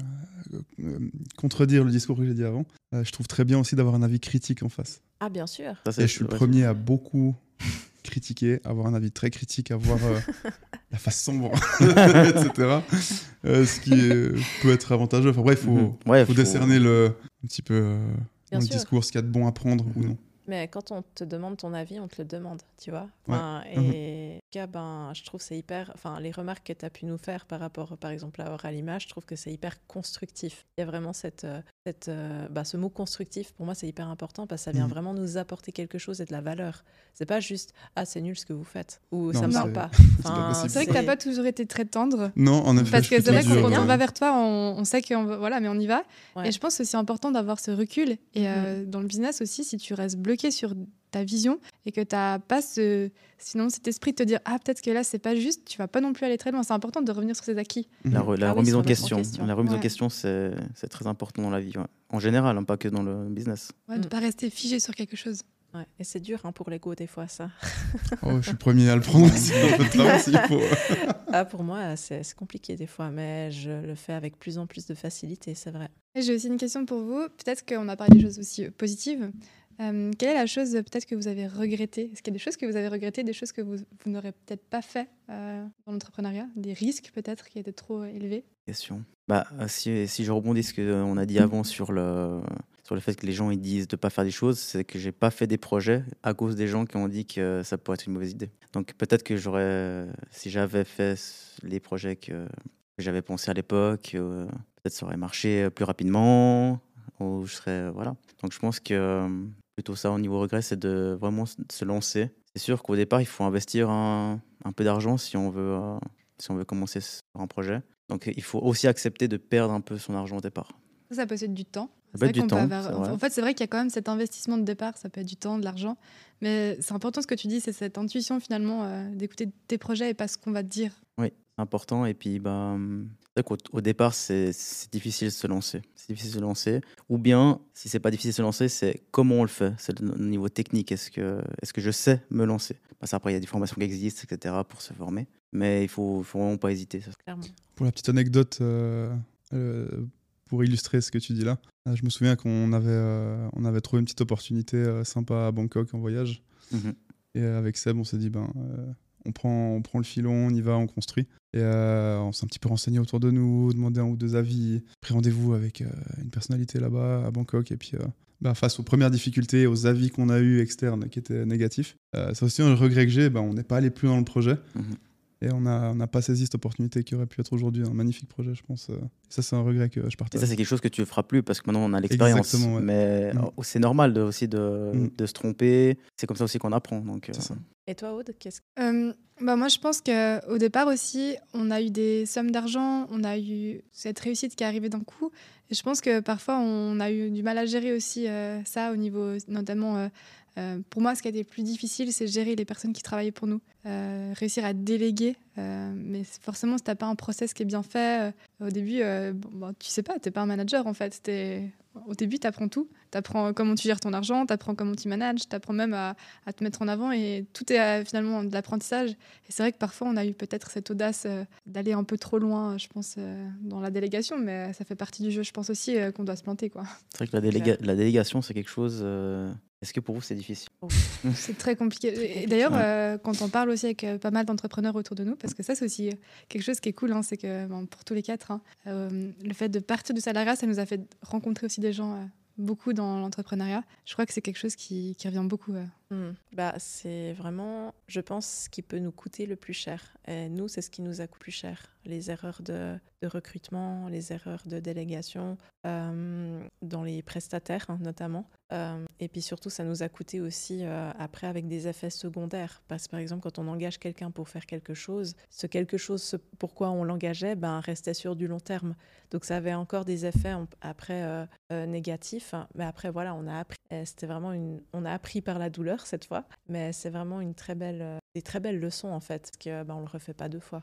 contredire le discours que j'ai dit avant, je trouve très bien aussi d'avoir un avis critique en face. Ah, bien sûr. et je suis le premier à beaucoup critiquer, avoir un avis très critique, avoir euh, la face sombre, etc. Euh, ce qui peut être avantageux. Enfin bref, il faut, mhm. faut, décerner le, un petit peu euh, dans le discours ce qu'il y a de bon à prendre ou non. Mais quand on te demande ton avis, on te le demande, tu vois. Et cas, ben, je trouve c'est hyper. Enfin, les remarques que tu as pu nous faire par rapport, par exemple, à Oral Image, je trouve que c'est hyper constructif. Il y a vraiment cette, euh, cette, euh, bah, ce mot constructif, pour moi, c'est hyper important parce que ça vient mhm. vraiment nous apporter quelque chose et de la valeur. C'est pas juste ah, c'est nul ce que vous faites ou ça me parle pas. c'est vrai que tu pas toujours été très tendre. Non, en effet. Parce que c'est vrai que quand on va vers toi, on, sait qu'on voilà, mais on y va. Et je pense que c'est important d'avoir ce recul. Et euh, mhm. dans le business aussi, si tu restes bloqué sur ta vision et que tu n'as pas ce, sinon cet esprit de te dire ah peut-être que là c'est pas juste, tu vas pas non plus aller très loin. C'est important de revenir sur ses acquis. La, ah remise en question, la remise en question c'est très important dans la vie, en général, hein, pas que dans le business. de ne mm. pas rester figé sur quelque chose. Ouais, et c'est dur hein, pour l'ego des fois, ça. oh, je suis le premier à le prendre aussi faut. ah, pour moi, c'est compliqué des fois, mais je le fais avec plus en plus de facilité, c'est vrai. J'ai aussi une question pour vous. Peut-être qu'on a parlé des choses aussi positives. Euh, quelle est la chose peut-être que vous avez regretté? Est-ce qu'il y a des choses que vous avez regrettées, des choses que vous, n'aurez peut-être pas fait euh, dans l'entrepreneuriat? Des risques peut-être qui étaient trop élevés? Question. Bah, euh, si, si je rebondis ce qu'on a dit avant sur le, sur le fait que les gens ils disent de ne pas faire des choses, c'est que j'ai pas fait des projets à cause des gens qui ont dit que ça pourrait être une mauvaise idée. Donc peut-être que j'aurais, si j'avais fait les projets que, j'avais pensé à l'époque, peut-être ça aurait marché plus rapidement, ou je serais voilà. Donc je pense que plutôt ça au niveau regret, c'est de vraiment se lancer. C'est sûr qu'au départ, il faut investir un, peu d'argent si on veut euh, si on veut commencer un projet. Donc il faut aussi accepter de perdre un peu son argent au départ. Ça, peut être du temps. Ça peut être du temps. En fait, c'est vrai qu'il y a quand même cet investissement de départ, ça peut être du temps, de l'argent. Mais c'est important ce que tu dis, c'est cette intuition finalement euh, d'écouter tes projets et pas ce qu'on va te dire. C'est important. Et puis, bah, au départ, c'est difficile de se lancer. C'est difficile de se lancer. Ou bien, si c'est pas difficile de se lancer, c'est comment on le fait. C'est le niveau technique. Est-ce que, est que je sais me lancer? Parce qu'après, il y a des formations qui existent, etc., pour se former. Mais il faut, faut vraiment pas hésiter. Ça. Pour la petite anecdote, euh, euh, pour illustrer ce que tu dis là, euh, je me souviens qu'on avait, on avait trouvé une petite opportunité sympa à Bangkok en voyage. Mhm. Et avec Seb, on s'est dit, ben, on prend, le filon, on y va, on construit. Et euh, on s'est un petit peu renseigné autour de nous, demandé un ou deux avis, pris rendez-vous avec euh, une personnalité là-bas à Bangkok. Et puis, euh, bah, face aux premières difficultés, aux avis qu'on a eus externes qui étaient négatifs. c'est aussi un regret que j'ai, bah, on n'est pas allé plus dans le projet. Mhm. Et on n'a on pas saisi cette opportunité qui aurait pu être aujourd'hui un magnifique projet, je pense. Ça, c'est un regret que je partage. Et ça, c'est quelque chose que tu ne feras plus parce que maintenant, on a l'expérience. Mais mm. c'est normal de, aussi de, mm. de, se tromper. C'est comme ça aussi qu'on apprend. Donc, ça. Et toi, Aude, qu'est-ce euh, bah Moi, je pense qu'au départ aussi, on a eu des sommes d'argent, on a eu cette réussite qui est arrivée d'un coup. Et je pense que parfois, on a eu du mal à gérer aussi euh, ça au niveau, notamment, euh, euh, pour moi, ce qui a été plus difficile, c'est gérer les personnes qui travaillaient pour nous. réussir à déléguer. mais forcément, si tu n'as pas un process qui est bien fait, au début, bon, tu sais pas, tu n'es pas un manager en fait. Au début, tu apprends tout. Tu apprends comment tu gères ton argent, tu apprends comment tu manages, tu apprends même à, te mettre en avant et tout est euh, finalement de l'apprentissage. Et c'est vrai que parfois, on a eu peut-être cette audace euh, d'aller un peu trop loin, je pense, euh, dans la délégation, mais ça fait partie du jeu, je pense aussi, qu'on doit se planter. C'est vrai que la, délégation, c'est quelque chose. Est-ce que pour vous, c'est difficile? C'est très compliqué. Et d'ailleurs, quand on parle aussi avec pas mal d'entrepreneurs autour de nous, parce que ça, c'est aussi quelque chose qui est cool, hein, c'est que pour tous les quatre, hein, le fait de partir du salariat, ça nous a fait rencontrer aussi des gens beaucoup dans l'entrepreneuriat. Je crois que c'est quelque chose qui, revient beaucoup. Hmm. Bah, c'est vraiment, je pense, ce qui peut nous coûter le plus cher. Et nous, c'est ce qui nous a coûté plus cher. Les erreurs de, recrutement, les erreurs de délégation, euh, dans les prestataires hein, notamment. Euh, et puis surtout, ça nous a coûté aussi euh, après avec des effets secondaires. Parce que par exemple, quand on engage quelqu'un pour faire quelque chose, ce quelque chose, pourquoi on l'engageait, ben, restait sur du long terme. Donc ça avait encore des effets après négatifs. Mais après, voilà, on a appris. C'était vraiment une, on a appris par la douleur cette fois, mais c'est vraiment une très belle, euh, des très belles leçons en fait, parce que ben, on le refait pas deux fois.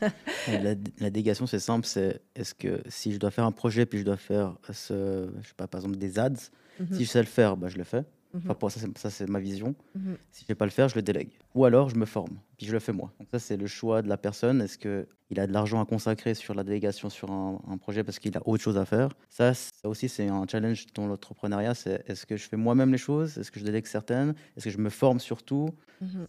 la, la, délégation, c'est simple, c'est est-ce que si je dois faire un projet puis je dois faire ce, je sais pas, par exemple des ads, mhm. si je sais le faire, bah, je le fais. Enfin, mhm. pour ça, ça c'est ma vision. Mhm. Si je ne vais pas le faire, je le délègue. Ou alors, je me forme, puis je le fais moi. Donc ça, c'est le choix de la personne. Est-ce qu'il a de l'argent à consacrer sur la délégation, sur un, projet, parce qu'il a autre chose à faire? Ça, ça aussi, c'est un challenge dans l'entrepreneuriat. C'est est-ce que je fais moi-même les choses? Est-ce que je délègue certaines? Est-ce que je me forme surtout? Mhm.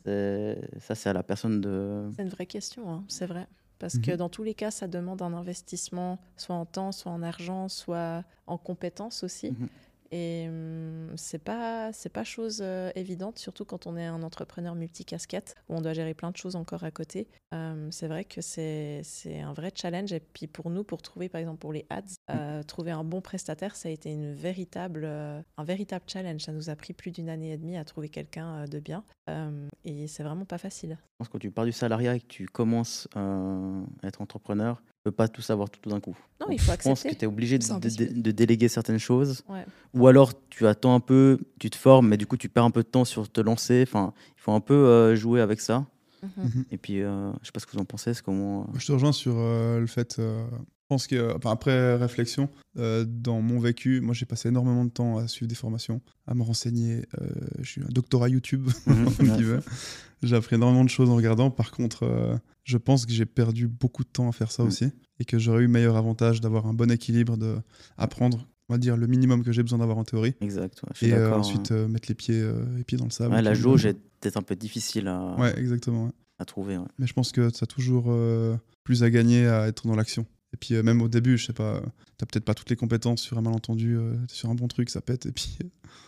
Ça, c'est à la personne de... C'est une vraie question, hein. c'est vrai. Parce que dans tous les cas, ça demande un investissement, soit en temps, soit en argent, soit en compétences aussi. Et hum, c'est pas c'est pas chose euh, évidente, surtout quand on est un entrepreneur multicasquette où on doit gérer plein de choses encore à côté. Hum, c'est vrai que c'est un vrai challenge. Et puis pour nous, pour trouver par exemple pour les ads, mm. euh, trouver un bon prestataire, ça a été une véritable euh, un véritable challenge. Ça nous a pris plus d'une année et demie à trouver quelqu'un de bien. Hum, et c'est vraiment pas facile. Je pense que quand tu pars du salariat et que tu commences à être entrepreneur, peux pas tout savoir tout d'un coup. Non, il faut accepter. Je pense que tu es obligé de, déléguer certaines choses. Ou alors tu attends un peu, tu te formes, mais du coup tu perds un peu de temps sur te lancer. Enfin, il faut un peu euh, jouer avec ça. Mhm. Mhm. Et puis, euh, je sais pas ce que vous en pensez. Comment... Je te rejoins sur euh, le fait. Pense que, enfin, après réflexion, dans mon vécu, moi j'ai passé énormément de temps à suivre des formations, à me renseigner. je suis un doctorat YouTube, mhm. J'ai appris énormément de choses en regardant. Par contre, je pense que j'ai perdu beaucoup de temps à faire ça mm. aussi et que j'aurais eu meilleur avantage d'avoir un bon équilibre, d'apprendre, on va dire, le minimum que j'ai besoin d'avoir en théorie. Exact. et euh, ensuite euh, mettre les pieds, euh, les pieds dans le sable. la jauge est peut-être un peu difficile à, ouais, exactement, à trouver. Mais je pense que ça a toujours plus à gagner à être dans l'action. Et puis même au début, je sais pas, t'as peut-être pas toutes les compétences sur un malentendu, sur un bon truc, ça pète et puis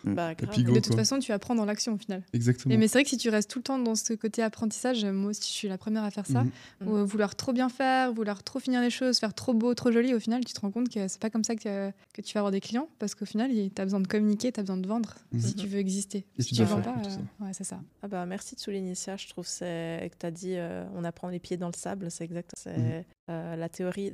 Mm. Bah, de toute façon, tu apprends dans l'action au final. Exactement. mais c'est vrai que si tu restes tout le temps dans ce côté apprentissage, moi aussi je suis la première à faire ça, mm. vouloir trop bien faire, vouloir trop finir les choses, faire trop beau, trop joli, au final tu te rends compte que c'est pas comme ça que, que, tu vas avoir des clients parce qu'au final tu as besoin de communiquer, tu as besoin de vendre mm. si tu veux exister. si tu ne vends pas, euh, ouais, c'est ça. Ah bah, merci de souligner ça, je trouve que tu as dit euh, on apprend les pieds dans le sable, c'est exact. C'est euh, la théorie.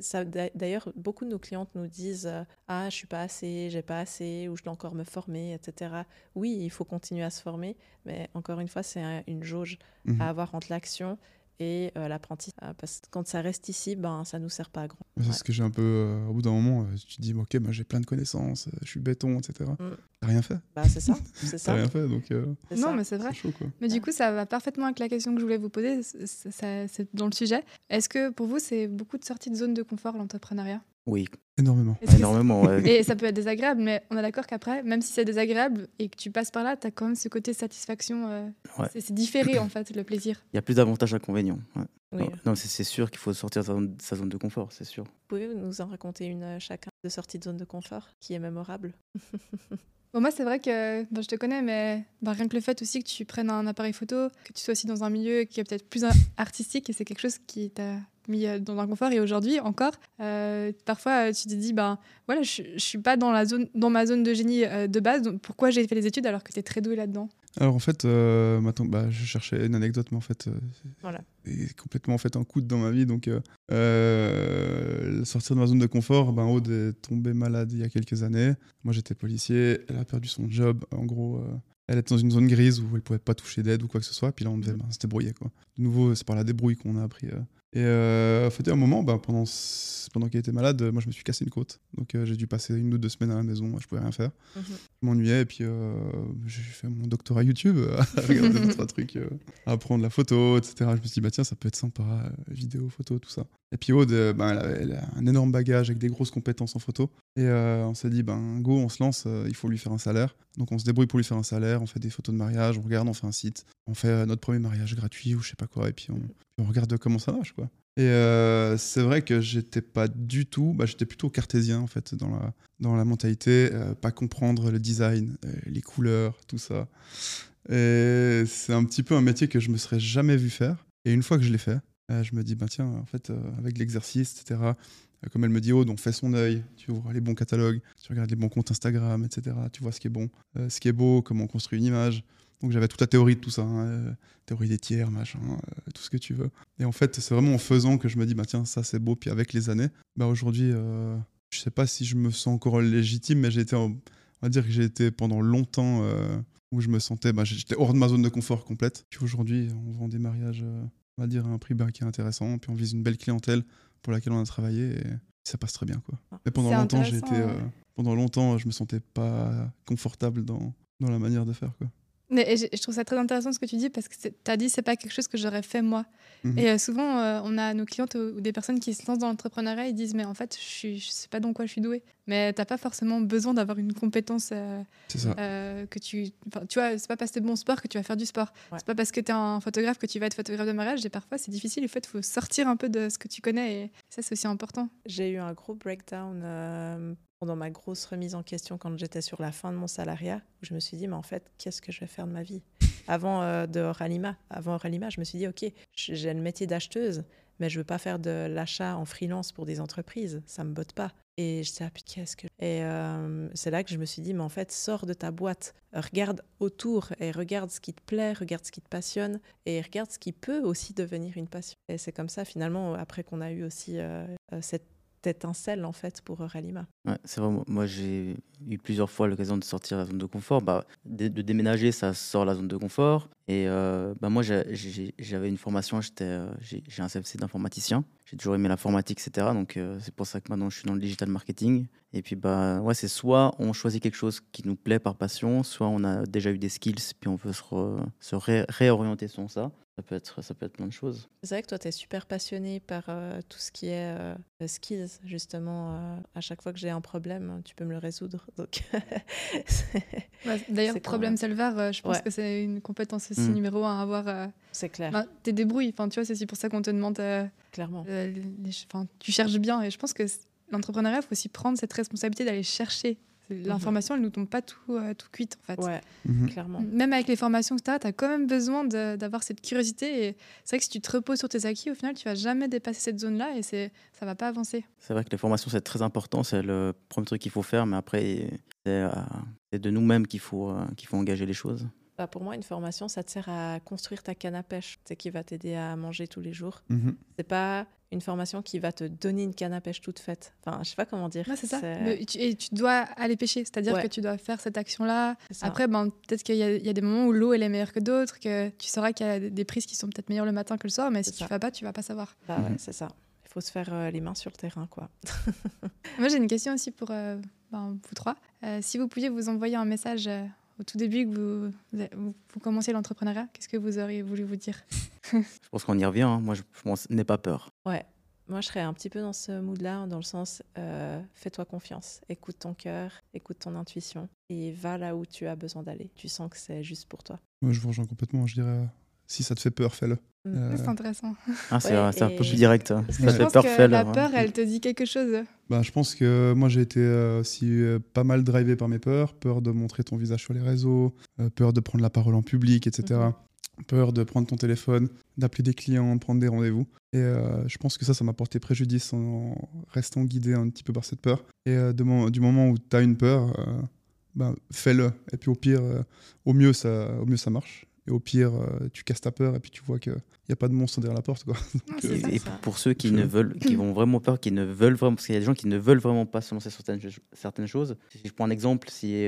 D'ailleurs, beaucoup de nos clientes nous disent Ah, je suis pas assez, j'ai pas assez, ou je dois encore me former, etc. Oui, il faut continuer à se former, mais encore une fois, c'est une jauge à mhm. avoir entre l'action et euh, l'apprentissage. Euh, parce que quand ça reste ici, ben, ça ne nous sert pas à grand. C'est ce que j'ai un peu, euh, au bout d'un moment, tu te dis, ok, moi j'ai plein de connaissances, je suis béton, etc. Mm. T'as rien fait. Bah, c'est ça. T'as rien fait, donc. non, mais c'est vrai. Mais du coup, ça va parfaitement avec la question que je voulais vous poser, c'est dans le sujet. Est-ce que pour vous, c'est beaucoup de sorties de zone de confort, l'entrepreneuriat? Oui. Énormément. Énormément, ouais. Et ça peut être désagréable, mais on est d'accord qu'après, même si c'est désagréable et que tu passes par là, tu as quand même ce côté satisfaction. Euh, c'est différé, en fait, le plaisir. Il y a plus d'avantages qu'inconvénients. Oui. Non, c'est sûr qu'il faut sortir de sa zone de confort, c'est sûr. Pouvez-vous nous en raconter une euh, chacun de sortie de zone de confort qui est mémorable? Bon, moi, c'est vrai que je te connais, mais bah, rien que le fait aussi que tu prennes un appareil photo, que tu sois aussi dans un milieu qui est peut-être plus artistique, et c'est quelque chose qui t'a mis euh, dans un confort. Et aujourd'hui, encore, euh, parfois, tu te dis, ben voilà, je, je suis pas dans, la zone, dans ma zone de génie euh, de base, donc pourquoi j'ai fait les études alors que tu es très doué là-dedans? Alors en fait, maintenant, bah, je cherchais une anecdote, mais en fait, voilà. c'est complètement en fait un coup dans ma vie. Donc, sortir de ma zone de confort, ben, Aude est tombée malade il y a quelques années. Moi, j'étais policier, elle a perdu son job. En gros, elle était dans une zone grise où elle pouvait pas toucher d'aide ou quoi que ce soit. Puis là, on devait ben, se débrouiller. Quoi. De nouveau, c'est par la débrouille qu'on a appris et euh, fait, un moment, bah, pendant, pendant qu'elle était malade, moi je me suis cassé une côte. Donc euh, j'ai dû passer une ou deux semaines à la maison, je pouvais rien faire. Mhm. Je m'ennuyais et puis euh, j'ai fait mon doctorat YouTube, à regarder deux, trois trucs, à apprendre la photo, etc. Je me suis dit, bah tiens, ça peut être sympa, vidéo, photo, tout ça. Et puis Aude, bah, elle, a, un énorme bagage avec des grosses compétences en photo. Et on s'est dit, ben go, on se lance, il faut lui faire un salaire. Donc on se débrouille pour lui faire un salaire, on fait des photos de mariage, on regarde, on fait un site, on fait notre premier mariage gratuit ou je sais pas quoi, et puis on, on regarde comment ça marche, quoi. Et euh, c'est vrai que j'étais pas du tout, bah, j'étais plutôt cartésien en fait dans la, dans la mentalité, euh, pas comprendre le design, euh, les couleurs, tout ça. Et c'est un petit peu un métier que je me serais jamais vu faire. Et une fois que je l'ai fait, je me dis, bah, tiens, en fait, avec l'exercice, etc., comme elle me dit, oh, on fait son œil, tu vois les bons catalogues, tu regardes les bons comptes Instagram, etc., tu vois ce qui est bon, ce qui est beau, comment on construit une image. Donc j'avais toute la théorie de tout ça, hein, euh, théorie des tiers, machin, euh, tout ce que tu veux. Et en fait, c'est vraiment en faisant que je me dis, bah tiens, ça c'est beau. Puis avec les années, bah aujourd'hui, euh, je sais pas si je me sens encore légitime, mais j'ai été, on va dire que j'ai été pendant longtemps où je me sentais, bah, j'étais hors de ma zone de confort complète. Puis aujourd'hui, on vend des mariages, on va dire, à un prix qui est intéressant. Puis on vise une belle clientèle pour laquelle on a travaillé et ça passe très bien, quoi. Ah, mais pendant longtemps, j'ai été, pendant longtemps, je me sentais pas confortable dans, dans la manière de faire, quoi. Mais, je, trouve ça très intéressant ce que tu dis parce que tu as dit c'est pas quelque chose que j'aurais fait moi. Mhm. Et euh, souvent, euh, on a nos clientes ou, des personnes qui se lancent dans l'entrepreneuriat et disent mais en fait, je, je sais pas dans quoi je suis douée. Mais t'as pas forcément besoin d'avoir une compétence euh, que tu. Tu vois, c'est pas parce que t'es bon sport que tu vas faire du sport. C'est pas parce que tu es un photographe que tu vas être photographe de mariage. Et parfois, c'est difficile. En fait, il faut sortir un peu de ce que tu connais. Et ça, c'est aussi important. J'ai eu un gros breakdown pendant ma grosse remise en question quand j'étais sur la fin de mon salariat, où je me suis dit, mais en fait, qu'est-ce que je vais faire de ma vie? Avant euh, de Oralima, avant Oralima, je me suis dit, ok, j'ai le métier d'acheteuse, mais je veux pas faire de l'achat en freelance pour des entreprises, ça me botte pas. Et je sais, ah, qu'est-ce que... Et euh, c'est là que je me suis dit, mais en fait, sors de ta boîte, regarde autour et regarde ce qui te plaît, regarde ce qui te passionne et regarde ce qui peut aussi devenir une passion. Et c'est comme ça, finalement, après qu'on a eu aussi euh, cette étincelle en fait pour Ralima. Ouais, c'est vrai, moi j'ai eu plusieurs fois l'occasion de sortir de la zone de confort. Bah, de, déménager, ça sort la zone de confort. Et euh, bah, moi j'avais une formation, euh, j'ai un CFC d'informaticien. J'ai toujours aimé l'informatique, etc. Donc euh, c'est pour ça que maintenant je suis dans le digital marketing. Et puis bah ouais, c'est soit on choisit quelque chose qui nous plaît par passion, soit on a déjà eu des skills, puis on veut se, se réorienter sur ça. Ça peut, être, ça peut être plein de choses. C'est vrai que toi, tu es super passionné par euh, tout ce qui est euh, skills, justement. Euh, à chaque fois que j'ai un problème, tu peux me le résoudre. Donc, D'ailleurs, problème solver, je pense que c'est une compétence aussi mm. numéro un à avoir. c'est clair. Bah, tes débrouilles, enfin, tu vois, c'est aussi pour ça qu'on te demande. Clairement. tu cherches bien et je pense que l'entrepreneuriat, il faut aussi prendre cette responsabilité d'aller chercher Mhm. L'information, elle nous tombe pas tout, euh, tout cuite, en fait. Ouais, mhm. clairement. Même avec les formations que tu as, tu as quand même besoin d'avoir cette curiosité. Et c'est vrai que si tu te reposes sur tes acquis, au final, tu vas jamais dépasser cette zone-là et ça va pas avancer. C'est vrai que les formations, c'est très important. C'est le premier truc qu'il faut faire. Mais après, c'est euh, de nous-mêmes qu'il faut, euh, qu'il faut engager les choses. Bah pour moi, une formation, ça te sert à construire ta canne à pêche, c'est qui va t'aider à manger tous les jours. Mhm. C'est pas une formation qui va te donner une canne à pêche toute faite. Enfin, je sais pas comment dire. c'est ça. et tu dois aller pêcher, c'est-à-dire que tu dois faire cette action-là. Après, ben, peut-être qu'il y, a des moments où l'eau elle est meilleure que d'autres, que tu sauras qu'il y a des prises qui sont peut-être meilleures le matin que le soir, mais si tu ne fais pas, tu vas pas savoir. Bah ouais, c'est ça. Il faut se faire euh, les mains sur le terrain, quoi. Moi, j'ai une question aussi pour euh, ben, vous trois. Euh, si vous pouviez vous envoyer un message au tout début que vous, vous, commenciez l'entrepreneuriat, qu'est-ce que vous auriez voulu vous dire? Je pense qu'on y revient. Hein. Moi, je, je n'ai pas peur. Ouais. Moi, je serais un petit peu dans ce mood-là, dans le sens euh, fais-toi confiance, écoute ton cœur, écoute ton intuition et va là où tu as besoin d'aller. Tu sens que c'est juste pour toi. Moi, je vous rejoins complètement. Je dirais si ça te fait peur, fais-le. Mm. C'est intéressant. Ah, c'est un peu plus direct. Hein. Ça je pense peur, que la peur, elle te dit quelque chose. Bah, je pense que moi, j'ai été aussi pas mal drivé par mes peurs. Peur de montrer ton visage sur les réseaux, peur de prendre la parole en public, etc peur de prendre ton téléphone, d'appeler des clients, de prendre des rendez-vous. Et euh, je pense que ça, ça m'a porté préjudice en restant guidé un petit peu par cette peur. Et euh, du moment où tu as une peur, euh, ben, fais-le. Et puis au pire, au, mieux, ça, au mieux, ça marche. Et au pire, tu casses ta peur et puis tu vois qu'il n'y a pas de monstre derrière la porte. Quoi. et, pour ceux qui ne veulent, qui vont vraiment peur, qui ne veulent vraiment, parce qu'il y a des gens qui ne veulent vraiment pas se lancer sur certaines, certaines choses. Si je prends un exemple, si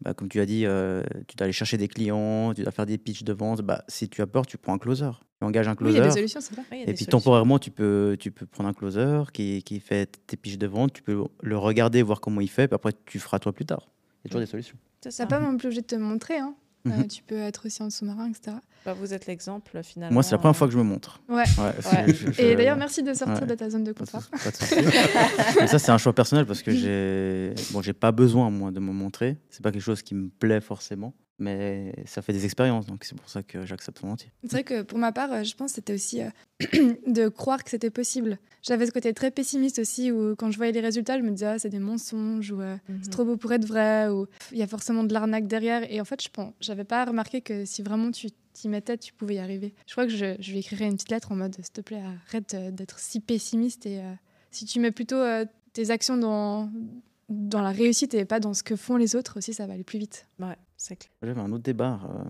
bah, comme tu as dit, euh, tu dois aller chercher des clients, tu dois faire des pitchs de vente. Bah, si tu as peur, tu prends un closer. Tu engages un closer. Oui, il y a des solutions, c'est et puis temporairement, tu peux, tu peux prendre un closer qui, qui, fait tes pitchs de vente. Tu peux le regarder, voir comment il fait. Puis après, tu feras toi plus tard. Il y a toujours des solutions. Ça n'a pas même plus obligé de te montrer. Hein. Euh, mhm. tu peux être aussi en sous-marin, etc. Bah, vous êtes l'exemple finalement. Moi, c'est la première fois que je me montre. Ouais. Et d'ailleurs, merci de sortir de ta zone de confort. Pas de, ça, c'est un choix personnel parce que j'ai bon, j'ai pas besoin moi de me montrer. C'est pas quelque chose qui me plaît forcément mais ça fait des expériences, donc c'est pour ça que j'accepte volontiers. C'est vrai que pour ma part, euh, je pense que c'était aussi euh, de croire que c'était possible. J'avais ce côté très pessimiste aussi, où quand je voyais les résultats, je me disais, ah, c'est des mensonges, ou euh, c'est mhm. trop beau pour être vrai, ou il y a forcément de l'arnaque derrière. Et en fait, je pense, j'avais pas remarqué que si vraiment tu t'y mettais, tu pouvais y arriver. Je crois que je, je lui écrirais une petite lettre en mode, s'il te plaît, arrête d'être si pessimiste, et si tu mets plutôt tes actions dans dans la réussite et pas dans ce que font les autres aussi, ça va aller plus vite. Ouais. J'avais un autre débat euh,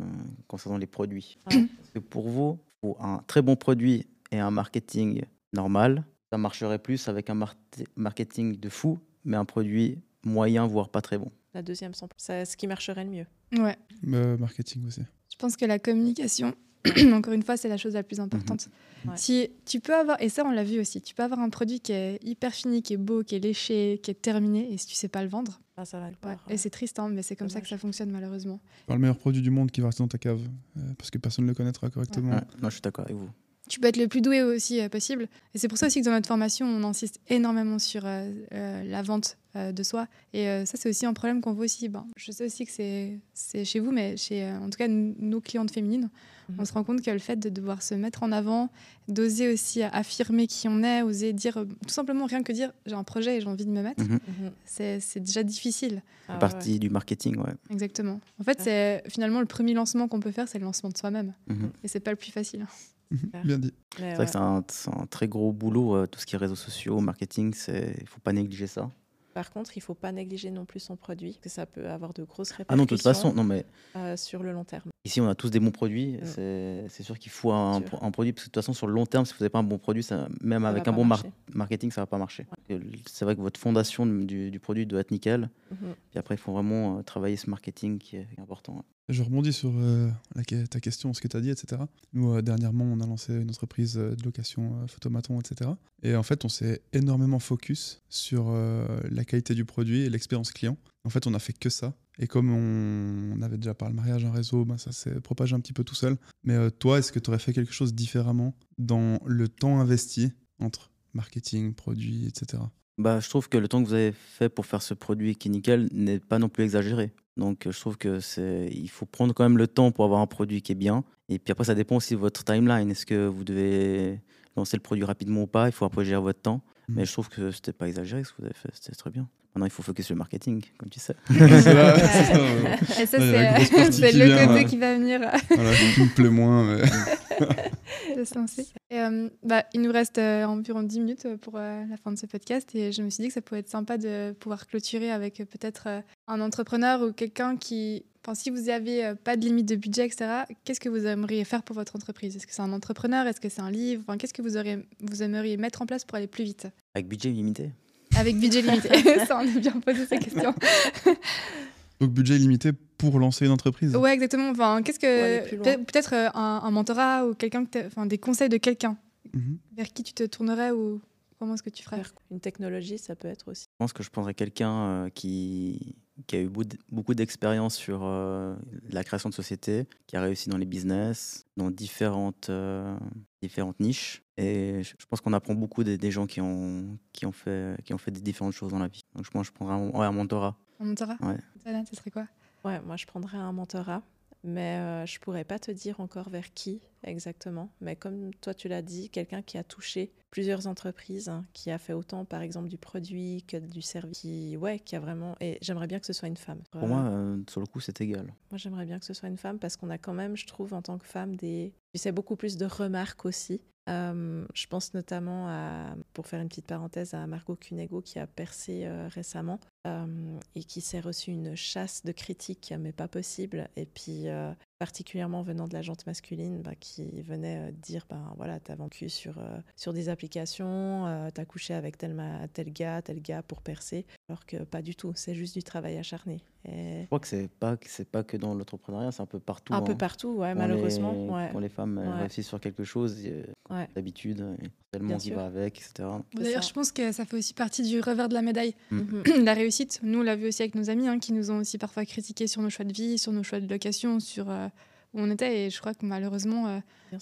concernant les produits. Parce que pour vous, pour un très bon produit et un marketing normal, ça marcherait plus avec un marketing de fou, mais un produit moyen, voire pas très bon? La deuxième, c'est ce qui marcherait le mieux. Ouais. Euh, marketing aussi. Je pense que la communication encore une fois, c'est la chose la plus importante. Mhm. Si tu peux avoir, et ça on l'a vu aussi, tu peux avoir un produit qui est hyper fini, qui est beau, qui est léché, qui est terminé, et si tu sais pas le vendre, ah, ça va le Et c'est triste, hein, mais c'est comme ça que ça fonctionne malheureusement. Pas le meilleur produit du monde qui va rester dans ta cave, euh, parce que personne ne le connaîtra correctement. non, je suis d'accord avec vous tu peux être le plus doué aussi euh, possible. Et c'est pour ça aussi que dans notre formation, on insiste énormément sur euh, la vente de soi. Et ça, c'est aussi un problème qu'on voit aussi. Ben, je sais aussi que c'est chez vous, mais chez en tout cas nos clientes féminines, on mhm. se rend compte que le fait de devoir se mettre en avant, d'oser aussi affirmer qui on est, oser dire, euh, tout simplement rien que dire j'ai un projet et j'ai envie de me mettre, mhm. Mhm. c'est déjà difficile. Ah, partie du marketing, ouais. Exactement. En fait, c'est finalement le premier lancement qu'on peut faire, c'est le lancement de soi-même. Et c'est pas le plus facile. Bien dit. C'est vrai que c'est un, un, très gros boulot, euh, tout ce qui est réseaux sociaux, marketing, il faut pas négliger ça. Par contre, il ne faut pas négliger non plus son produit, que ça peut avoir de grosses répercussions. Ah non, de toute façon, non mais euh, sur le long terme. Ici, on a tous des bons produits. Mm. C'est sûr qu'il faut un, produit parce que de toute façon, sur le long terme, si vous n'avez pas un bon produit, ça, même avec un bon marketing, ça va pas marcher. C'est vrai que votre fondation du, produit doit être nickel. Mm-hmm. Puis après, il faut vraiment euh, travailler ce marketing qui est important. Je rebondis sur euh, ta question, ce que tu as dit, etc. Nous, euh, dernièrement, on a lancé une entreprise de location photomaton, etc. Et en fait, on s'est énormément focus sur la qualité du produit et l'expérience client. En fait, on n'a fait que ça. Et comme on, avait déjà par le mariage un réseau, ben ça s'est propagé un petit peu tout seul. Mais toi, est-ce que tu aurais fait quelque chose différemment dans le temps investi entre marketing, produit, etc. Bah, je trouve que le temps que vous avez fait pour faire ce produit qui est nickel n'est pas non plus exagéré. Donc, je trouve que c'est, il faut prendre quand même le temps pour avoir un produit qui est bien. Et puis après, ça dépend aussi de votre timeline. Est-ce que vous devez lancer le produit rapidement ou pas? Il faut après gérer votre temps. Mmh. Mais je trouve que c'était pas exagéré ce que vous avez fait. C'était très bien. Maintenant, il faut focus sur le marketing, comme tu sais. Et ça, c'est le côté qui va venir. voilà, qui me plaît moins. Mais... Et, euh, bah, il nous reste euh, environ 10 minutes pour euh, la fin de ce podcast et je me suis dit que ça pourrait être sympa de pouvoir clôturer avec peut-être un entrepreneur ou quelqu'un qui, enfin, si vous n'avez pas de limite de budget, etc., qu'est-ce que vous aimeriez faire pour votre entreprise? Est-ce que c'est un entrepreneur? Est-ce que c'est un livre? Enfin, Qu'est-ce que vous, aimeriez mettre en place pour aller plus vite? Avec budget limité Avec budget limité. ça, on a bien posé ces questions. Donc budget limité pour lancer une entreprise. Ouais, exactement. Enfin, qu'est-ce que peut-être euh, un, mentorat ou quelqu'un, enfin des conseils de quelqu'un mhm. vers qui tu te tournerais ou comment est-ce que tu ferais Une technologie, ça peut être aussi. Je pense que je prendrais quelqu'un euh, qui qui a eu beaucoup d'expérience sur euh, la création de sociétés, qui a réussi dans les business, dans différentes, différentes niches. Et je pense qu'on apprend beaucoup des, gens qui ont, qui, ont fait, qui ont fait des différentes choses dans la vie. Donc je pense que je prendrais un, un mentorat. Un mentorat Ouais. Ça, serait quoi? Ouais, moi je prendrais un mentorat mais euh, je pourrais pas te dire encore vers qui exactement. Mais comme toi tu l'as dit, quelqu'un qui a touché plusieurs entreprises, hein, qui a fait autant par exemple du produit que du service, qui, ouais, qui a vraiment. Et j'aimerais bien que ce soit une femme. Pour moi, euh, sur le coup, c'est égal. Moi, j'aimerais bien que ce soit une femme parce qu'on a quand même, je trouve, en tant que femme, des, tu sais, beaucoup plus de remarques aussi. Euh, je pense notamment à, pour faire une petite parenthèse, à Margot Cunego qui a percé euh, récemment euh, et qui s'est reçu une chasse de critiques, mais pas possible. Et puis, particulièrement venant de la jante masculine, bah, qui venait dire ben voilà, t'as vendu sur, sur des applications, t'as couché avec tel, tel gars, tel gars pour percer, alors que pas du tout, c'est juste du travail acharné. Je crois que c'est pas c'est pas que dans l'entrepreneuriat, c'est un peu partout. Un peu hein. partout, ouais, malheureusement. Les, Quand les femmes réussissent sur quelque chose, d'habitude, tellement qui va avec, etc. D'ailleurs, je pense que ça fait aussi partie du revers de la médaille. Mm. Mhm. la réussite, nous, on l'a vu aussi avec nos amis, hein, qui nous ont aussi parfois critiqué sur nos choix de vie, sur nos choix de location, sur euh, où on était. Et je crois que malheureusement, euh,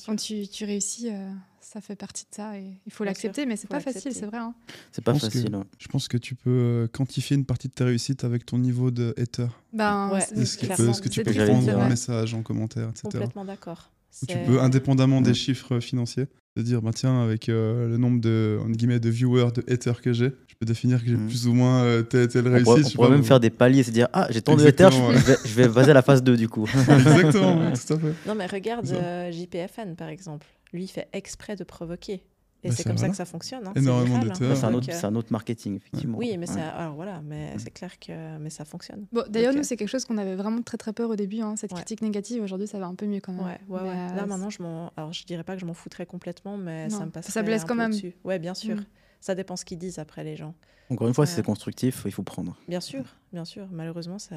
quand tu, tu réussis, euh, ça fait partie de ça. Et il faut l'accepter, mais c'est pas facile, c'est vrai. Hein. C'est pas facile. Hein. Je pense que tu peux quantifier une partie de ta réussite avec ton niveau de hater. Ben, ce, que tu peux prendre en message, en commentaire, etc. Complètement d'accord. Tu peux, indépendamment des chiffres financiers, te dire, bah, tiens, avec euh, le nombre de, guillemets, de viewers, de haters que j'ai, je peux définir que j'ai mm. plus ou moins euh, telle, réussite. On pourrait, même faire des paliers, se dire, ah, j'ai tant de haters, je, vais, baser à la phase 2 du coup. Exactement, tout à fait. Non, mais regarde euh, JPFN par exemple. Lui, il fait exprès de provoquer. Et bah, c'est comme ça que ça fonctionne. Hein, Énormément hein. C'est un, autre, un autre marketing, effectivement. Oui, mais, alors, voilà, mais c'est clair que mais ça fonctionne. Bon, D'ailleurs, nous, euh, c'est quelque chose qu'on avait vraiment très très peur au début, hein, cette critique négative. Aujourd'hui, ça va un peu mieux quand même. Ouais, ouais, Là, maintenant, je m'en. Alors, je dirais pas que je m'en foutrais complètement, mais ça me passe. Ça blesse quand même. Ouais, bien sûr. Mm. Ça dépend ce qu'ils disent après, les gens. Encore une fois, si c'est constructif, il faut prendre. Bien sûr, bien sûr. Malheureusement, ça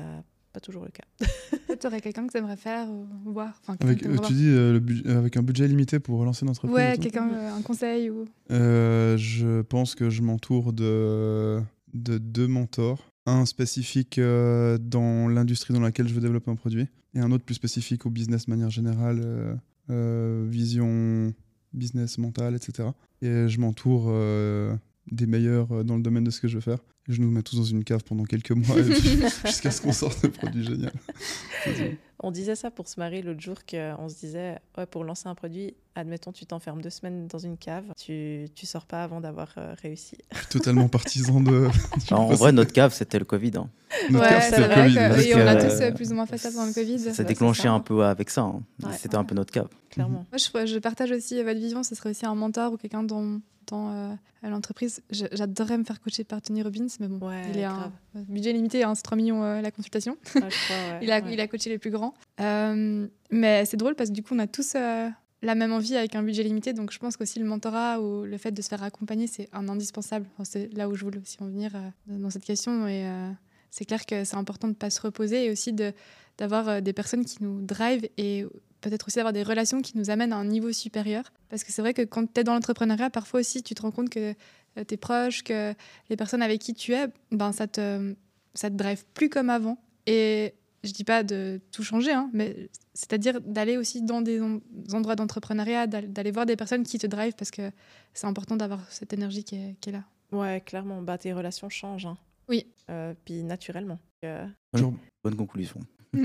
pas toujours le cas. tu aurais quelqu'un que tu aimerais faire ou voir avec, euh, Tu dis euh, euh, avec un budget limité pour relancer une entreprise Ouais, quelqu'un, un conseil ou... je pense que je m'entoure de, de deux mentors. Un spécifique dans l'industrie dans laquelle je veux développer un produit et un autre plus spécifique au business de manière générale, vision business, mental, etc. Et je m'entoure des meilleurs dans le domaine de ce que je veux faire je nous mets tous dans une cave pendant quelques mois jusqu'à ce qu'on sorte un produit génial. On disait ça pour se marier l'autre jour qu'on se disait ouais, pour lancer un produit, admettons tu t'enfermes deux semaines dans une cave, tu tu sors pas avant d'avoir euh, réussi. Je suis totalement partisan de. en vrai notre cave c'était le Covid. Hein. Notre ouais, c'était le Covid. Que, on a tous euh, plus ou moins fait ça pendant le Covid. Ça s'est déclenché un peu avec ça. Hein. c'était un peu notre cave. Clairement. Moi je, je, partage aussi votre vision. Ce serait aussi un mentor ou quelqu'un dont euh, à l'entreprise. J'adorerais me faire coacher par Tony Robbins, mais bon, il est un budget limité, hein, c'est 3 millions euh, la consultation. il, a, il a coaché les plus grands. Euh, mais c'est drôle parce que du coup, on a tous la même envie avec un budget limité. Donc je pense qu'aussi le mentorat ou le fait de se faire accompagner, c'est un indispensable. c'est là où je voulais aussi en venir dans cette question. Et c'est clair que c'est important de ne pas se reposer et aussi d'avoir des personnes qui nous drive et peut-être aussi d'avoir des relations qui nous amènent à un niveau supérieur. Parce que c'est vrai que quand tu es dans l'entrepreneuriat, parfois aussi, tu te rends compte que euh, tes proches, que les personnes avec qui tu es, ben, ça te, ça te drive plus comme avant. Et je dis pas de tout changer, hein, mais c'est-à-dire d'aller aussi dans des endroits d'entrepreneuriat, d'aller voir des personnes qui te drive parce que c'est important d'avoir cette énergie qui est, là. Ouais, clairement, bah, tes relations changent. Hein. Oui. Euh, puis naturellement. Euh... Bonne conclusion.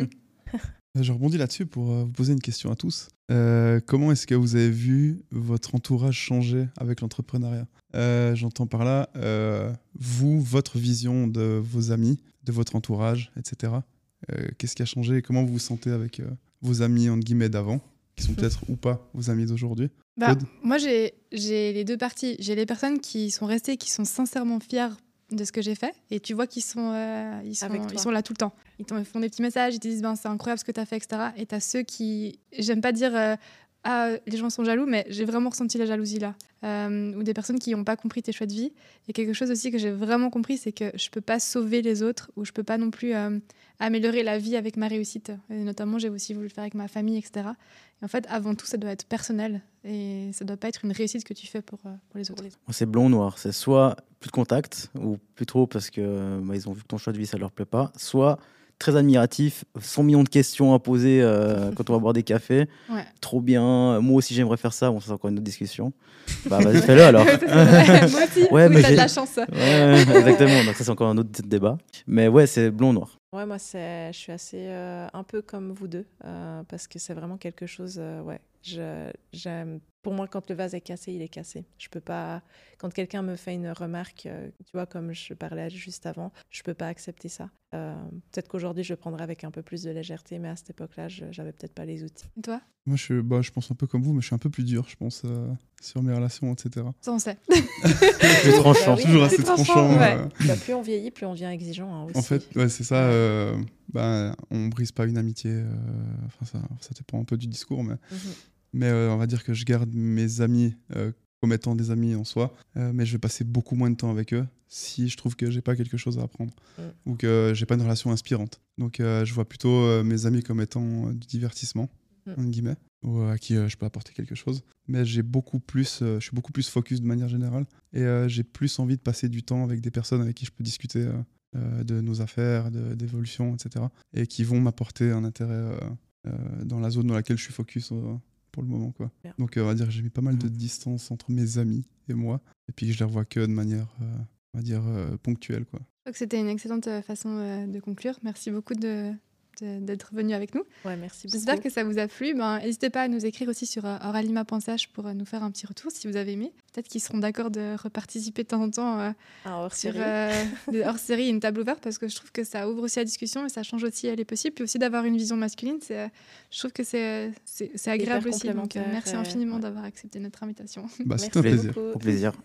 Je rebondis là-dessus pour euh, vous poser une question à tous. Euh, comment est-ce que vous avez vu votre entourage changer avec l'entrepreneuriat? Euh, J'entends par là, vous, votre vision de vos amis, de votre entourage, etc. Qu'est-ce qui a changé comment vous vous sentez avec vos amis, entre guillemets, d'avant, qui sont peut-être ou pas vos amis d'aujourd'hui? Bah, Moi, j'ai les deux parties. J'ai les personnes qui sont restées, qui sont sincèrement fières de ce que j'ai fait et tu vois qu'ils sont, euh, ils, sont, ils sont là tout le temps. Ils te font des petits messages, ils te disent ben, c'est incroyable ce que tu as fait, etc. Et tu as ceux qui, j'aime pas dire euh, ah, les gens sont jaloux, mais j'ai vraiment ressenti la jalousie là. Euh, ou des personnes qui n'ont pas compris tes choix de vie. Et quelque chose aussi que j'ai vraiment compris, c'est que je peux pas sauver les autres ou je peux pas non plus améliorer la vie avec ma réussite. Et notamment, j'ai aussi voulu le faire avec ma famille, etc. Et en fait, avant tout, ça doit être personnel et ça doit pas être une réussite que tu fais pour, pour les autres. C'est blond noir. C'est soit plus de contact, ou plus trop parce que bah, ont vu que ton choix de vie ça leur plaît pas, soit très admiratif, 100 millions de questions à poser euh, quand on va boire des cafés. Trop bien, moi aussi j'aimerais faire ça, bon, ça c'est encore une autre discussion. Bah vas-y, fais-le alors. moi aussi, ouais, mais j'ai de la chance. Ouais, exactement, donc ça c'est encore un autre débat. Mais ouais, c'est blond-noir. Ouais, moi, je suis assez un peu comme vous deux, parce que c'est vraiment quelque chose, ouais, j'aime pour moi, quand le vase est cassé, il est cassé. Je peux pas. Quand quelqu'un me fait une remarque, euh, tu vois, comme je parlais juste avant, je peux pas accepter ça. Euh, peut-être qu'aujourd'hui, je le prendrais avec un peu plus de légèreté, mais à cette époque-là, j'avais peut-être pas les outils. Et toi? Moi, je, bah, je pense un peu comme vous, mais je suis un peu plus dur, je pense, euh, sur mes relations, etc. Ça, on sait. plus tranchant. Bah toujours assez tranchant. Bah, plus on vieillit, plus on devient exigeant. Hein, aussi. En fait, ouais, c'est ça. Bah, on brise pas une amitié. Enfin, ça, ça dépend un peu du discours, mais. Mhm. Mais euh, on va dire que je garde mes amis euh, comme étant des amis en soi, euh, mais je vais passer beaucoup moins de temps avec eux si je trouve que j'ai pas quelque chose à apprendre mm. ou que j'ai pas une relation inspirante. Donc je vois plutôt mes amis comme étant du divertissement, mm. guillemets, ou à qui je peux apporter quelque chose. Mais j'ai beaucoup plus, je suis beaucoup plus focus de manière générale et j'ai plus envie de passer du temps avec des personnes avec qui je peux discuter de nos affaires, d'évolution, etc. et qui vont m'apporter un intérêt dans la zone dans laquelle je suis focus pour le moment. Quoi. Donc, euh, on va dire j'ai mis pas mal de distance entre mes amis et moi, et puis je les revois que de manière, euh, on va dire, euh, ponctuelle. Quoi. C'était une excellente façon de conclure. Merci beaucoup de, d'être venu avec nous. Ouais, merci J'espère que ça vous a plu. Ben, n'hésitez pas à nous écrire aussi sur oralima.ch pour nous faire un petit retour si vous avez aimé. Peut-être qu'ils seront d'accord de reparticiper de temps en temps euh, hors sur hors série, une table ouverte, parce que je trouve que ça ouvre aussi la discussion et ça change aussi les possibles. Puis aussi d'avoir une vision masculine, c'est, je trouve que c'est, c'est, agréable aussi. Donc, merci infiniment d'avoir accepté notre invitation. Bah, c'était un plaisir. Au plaisir.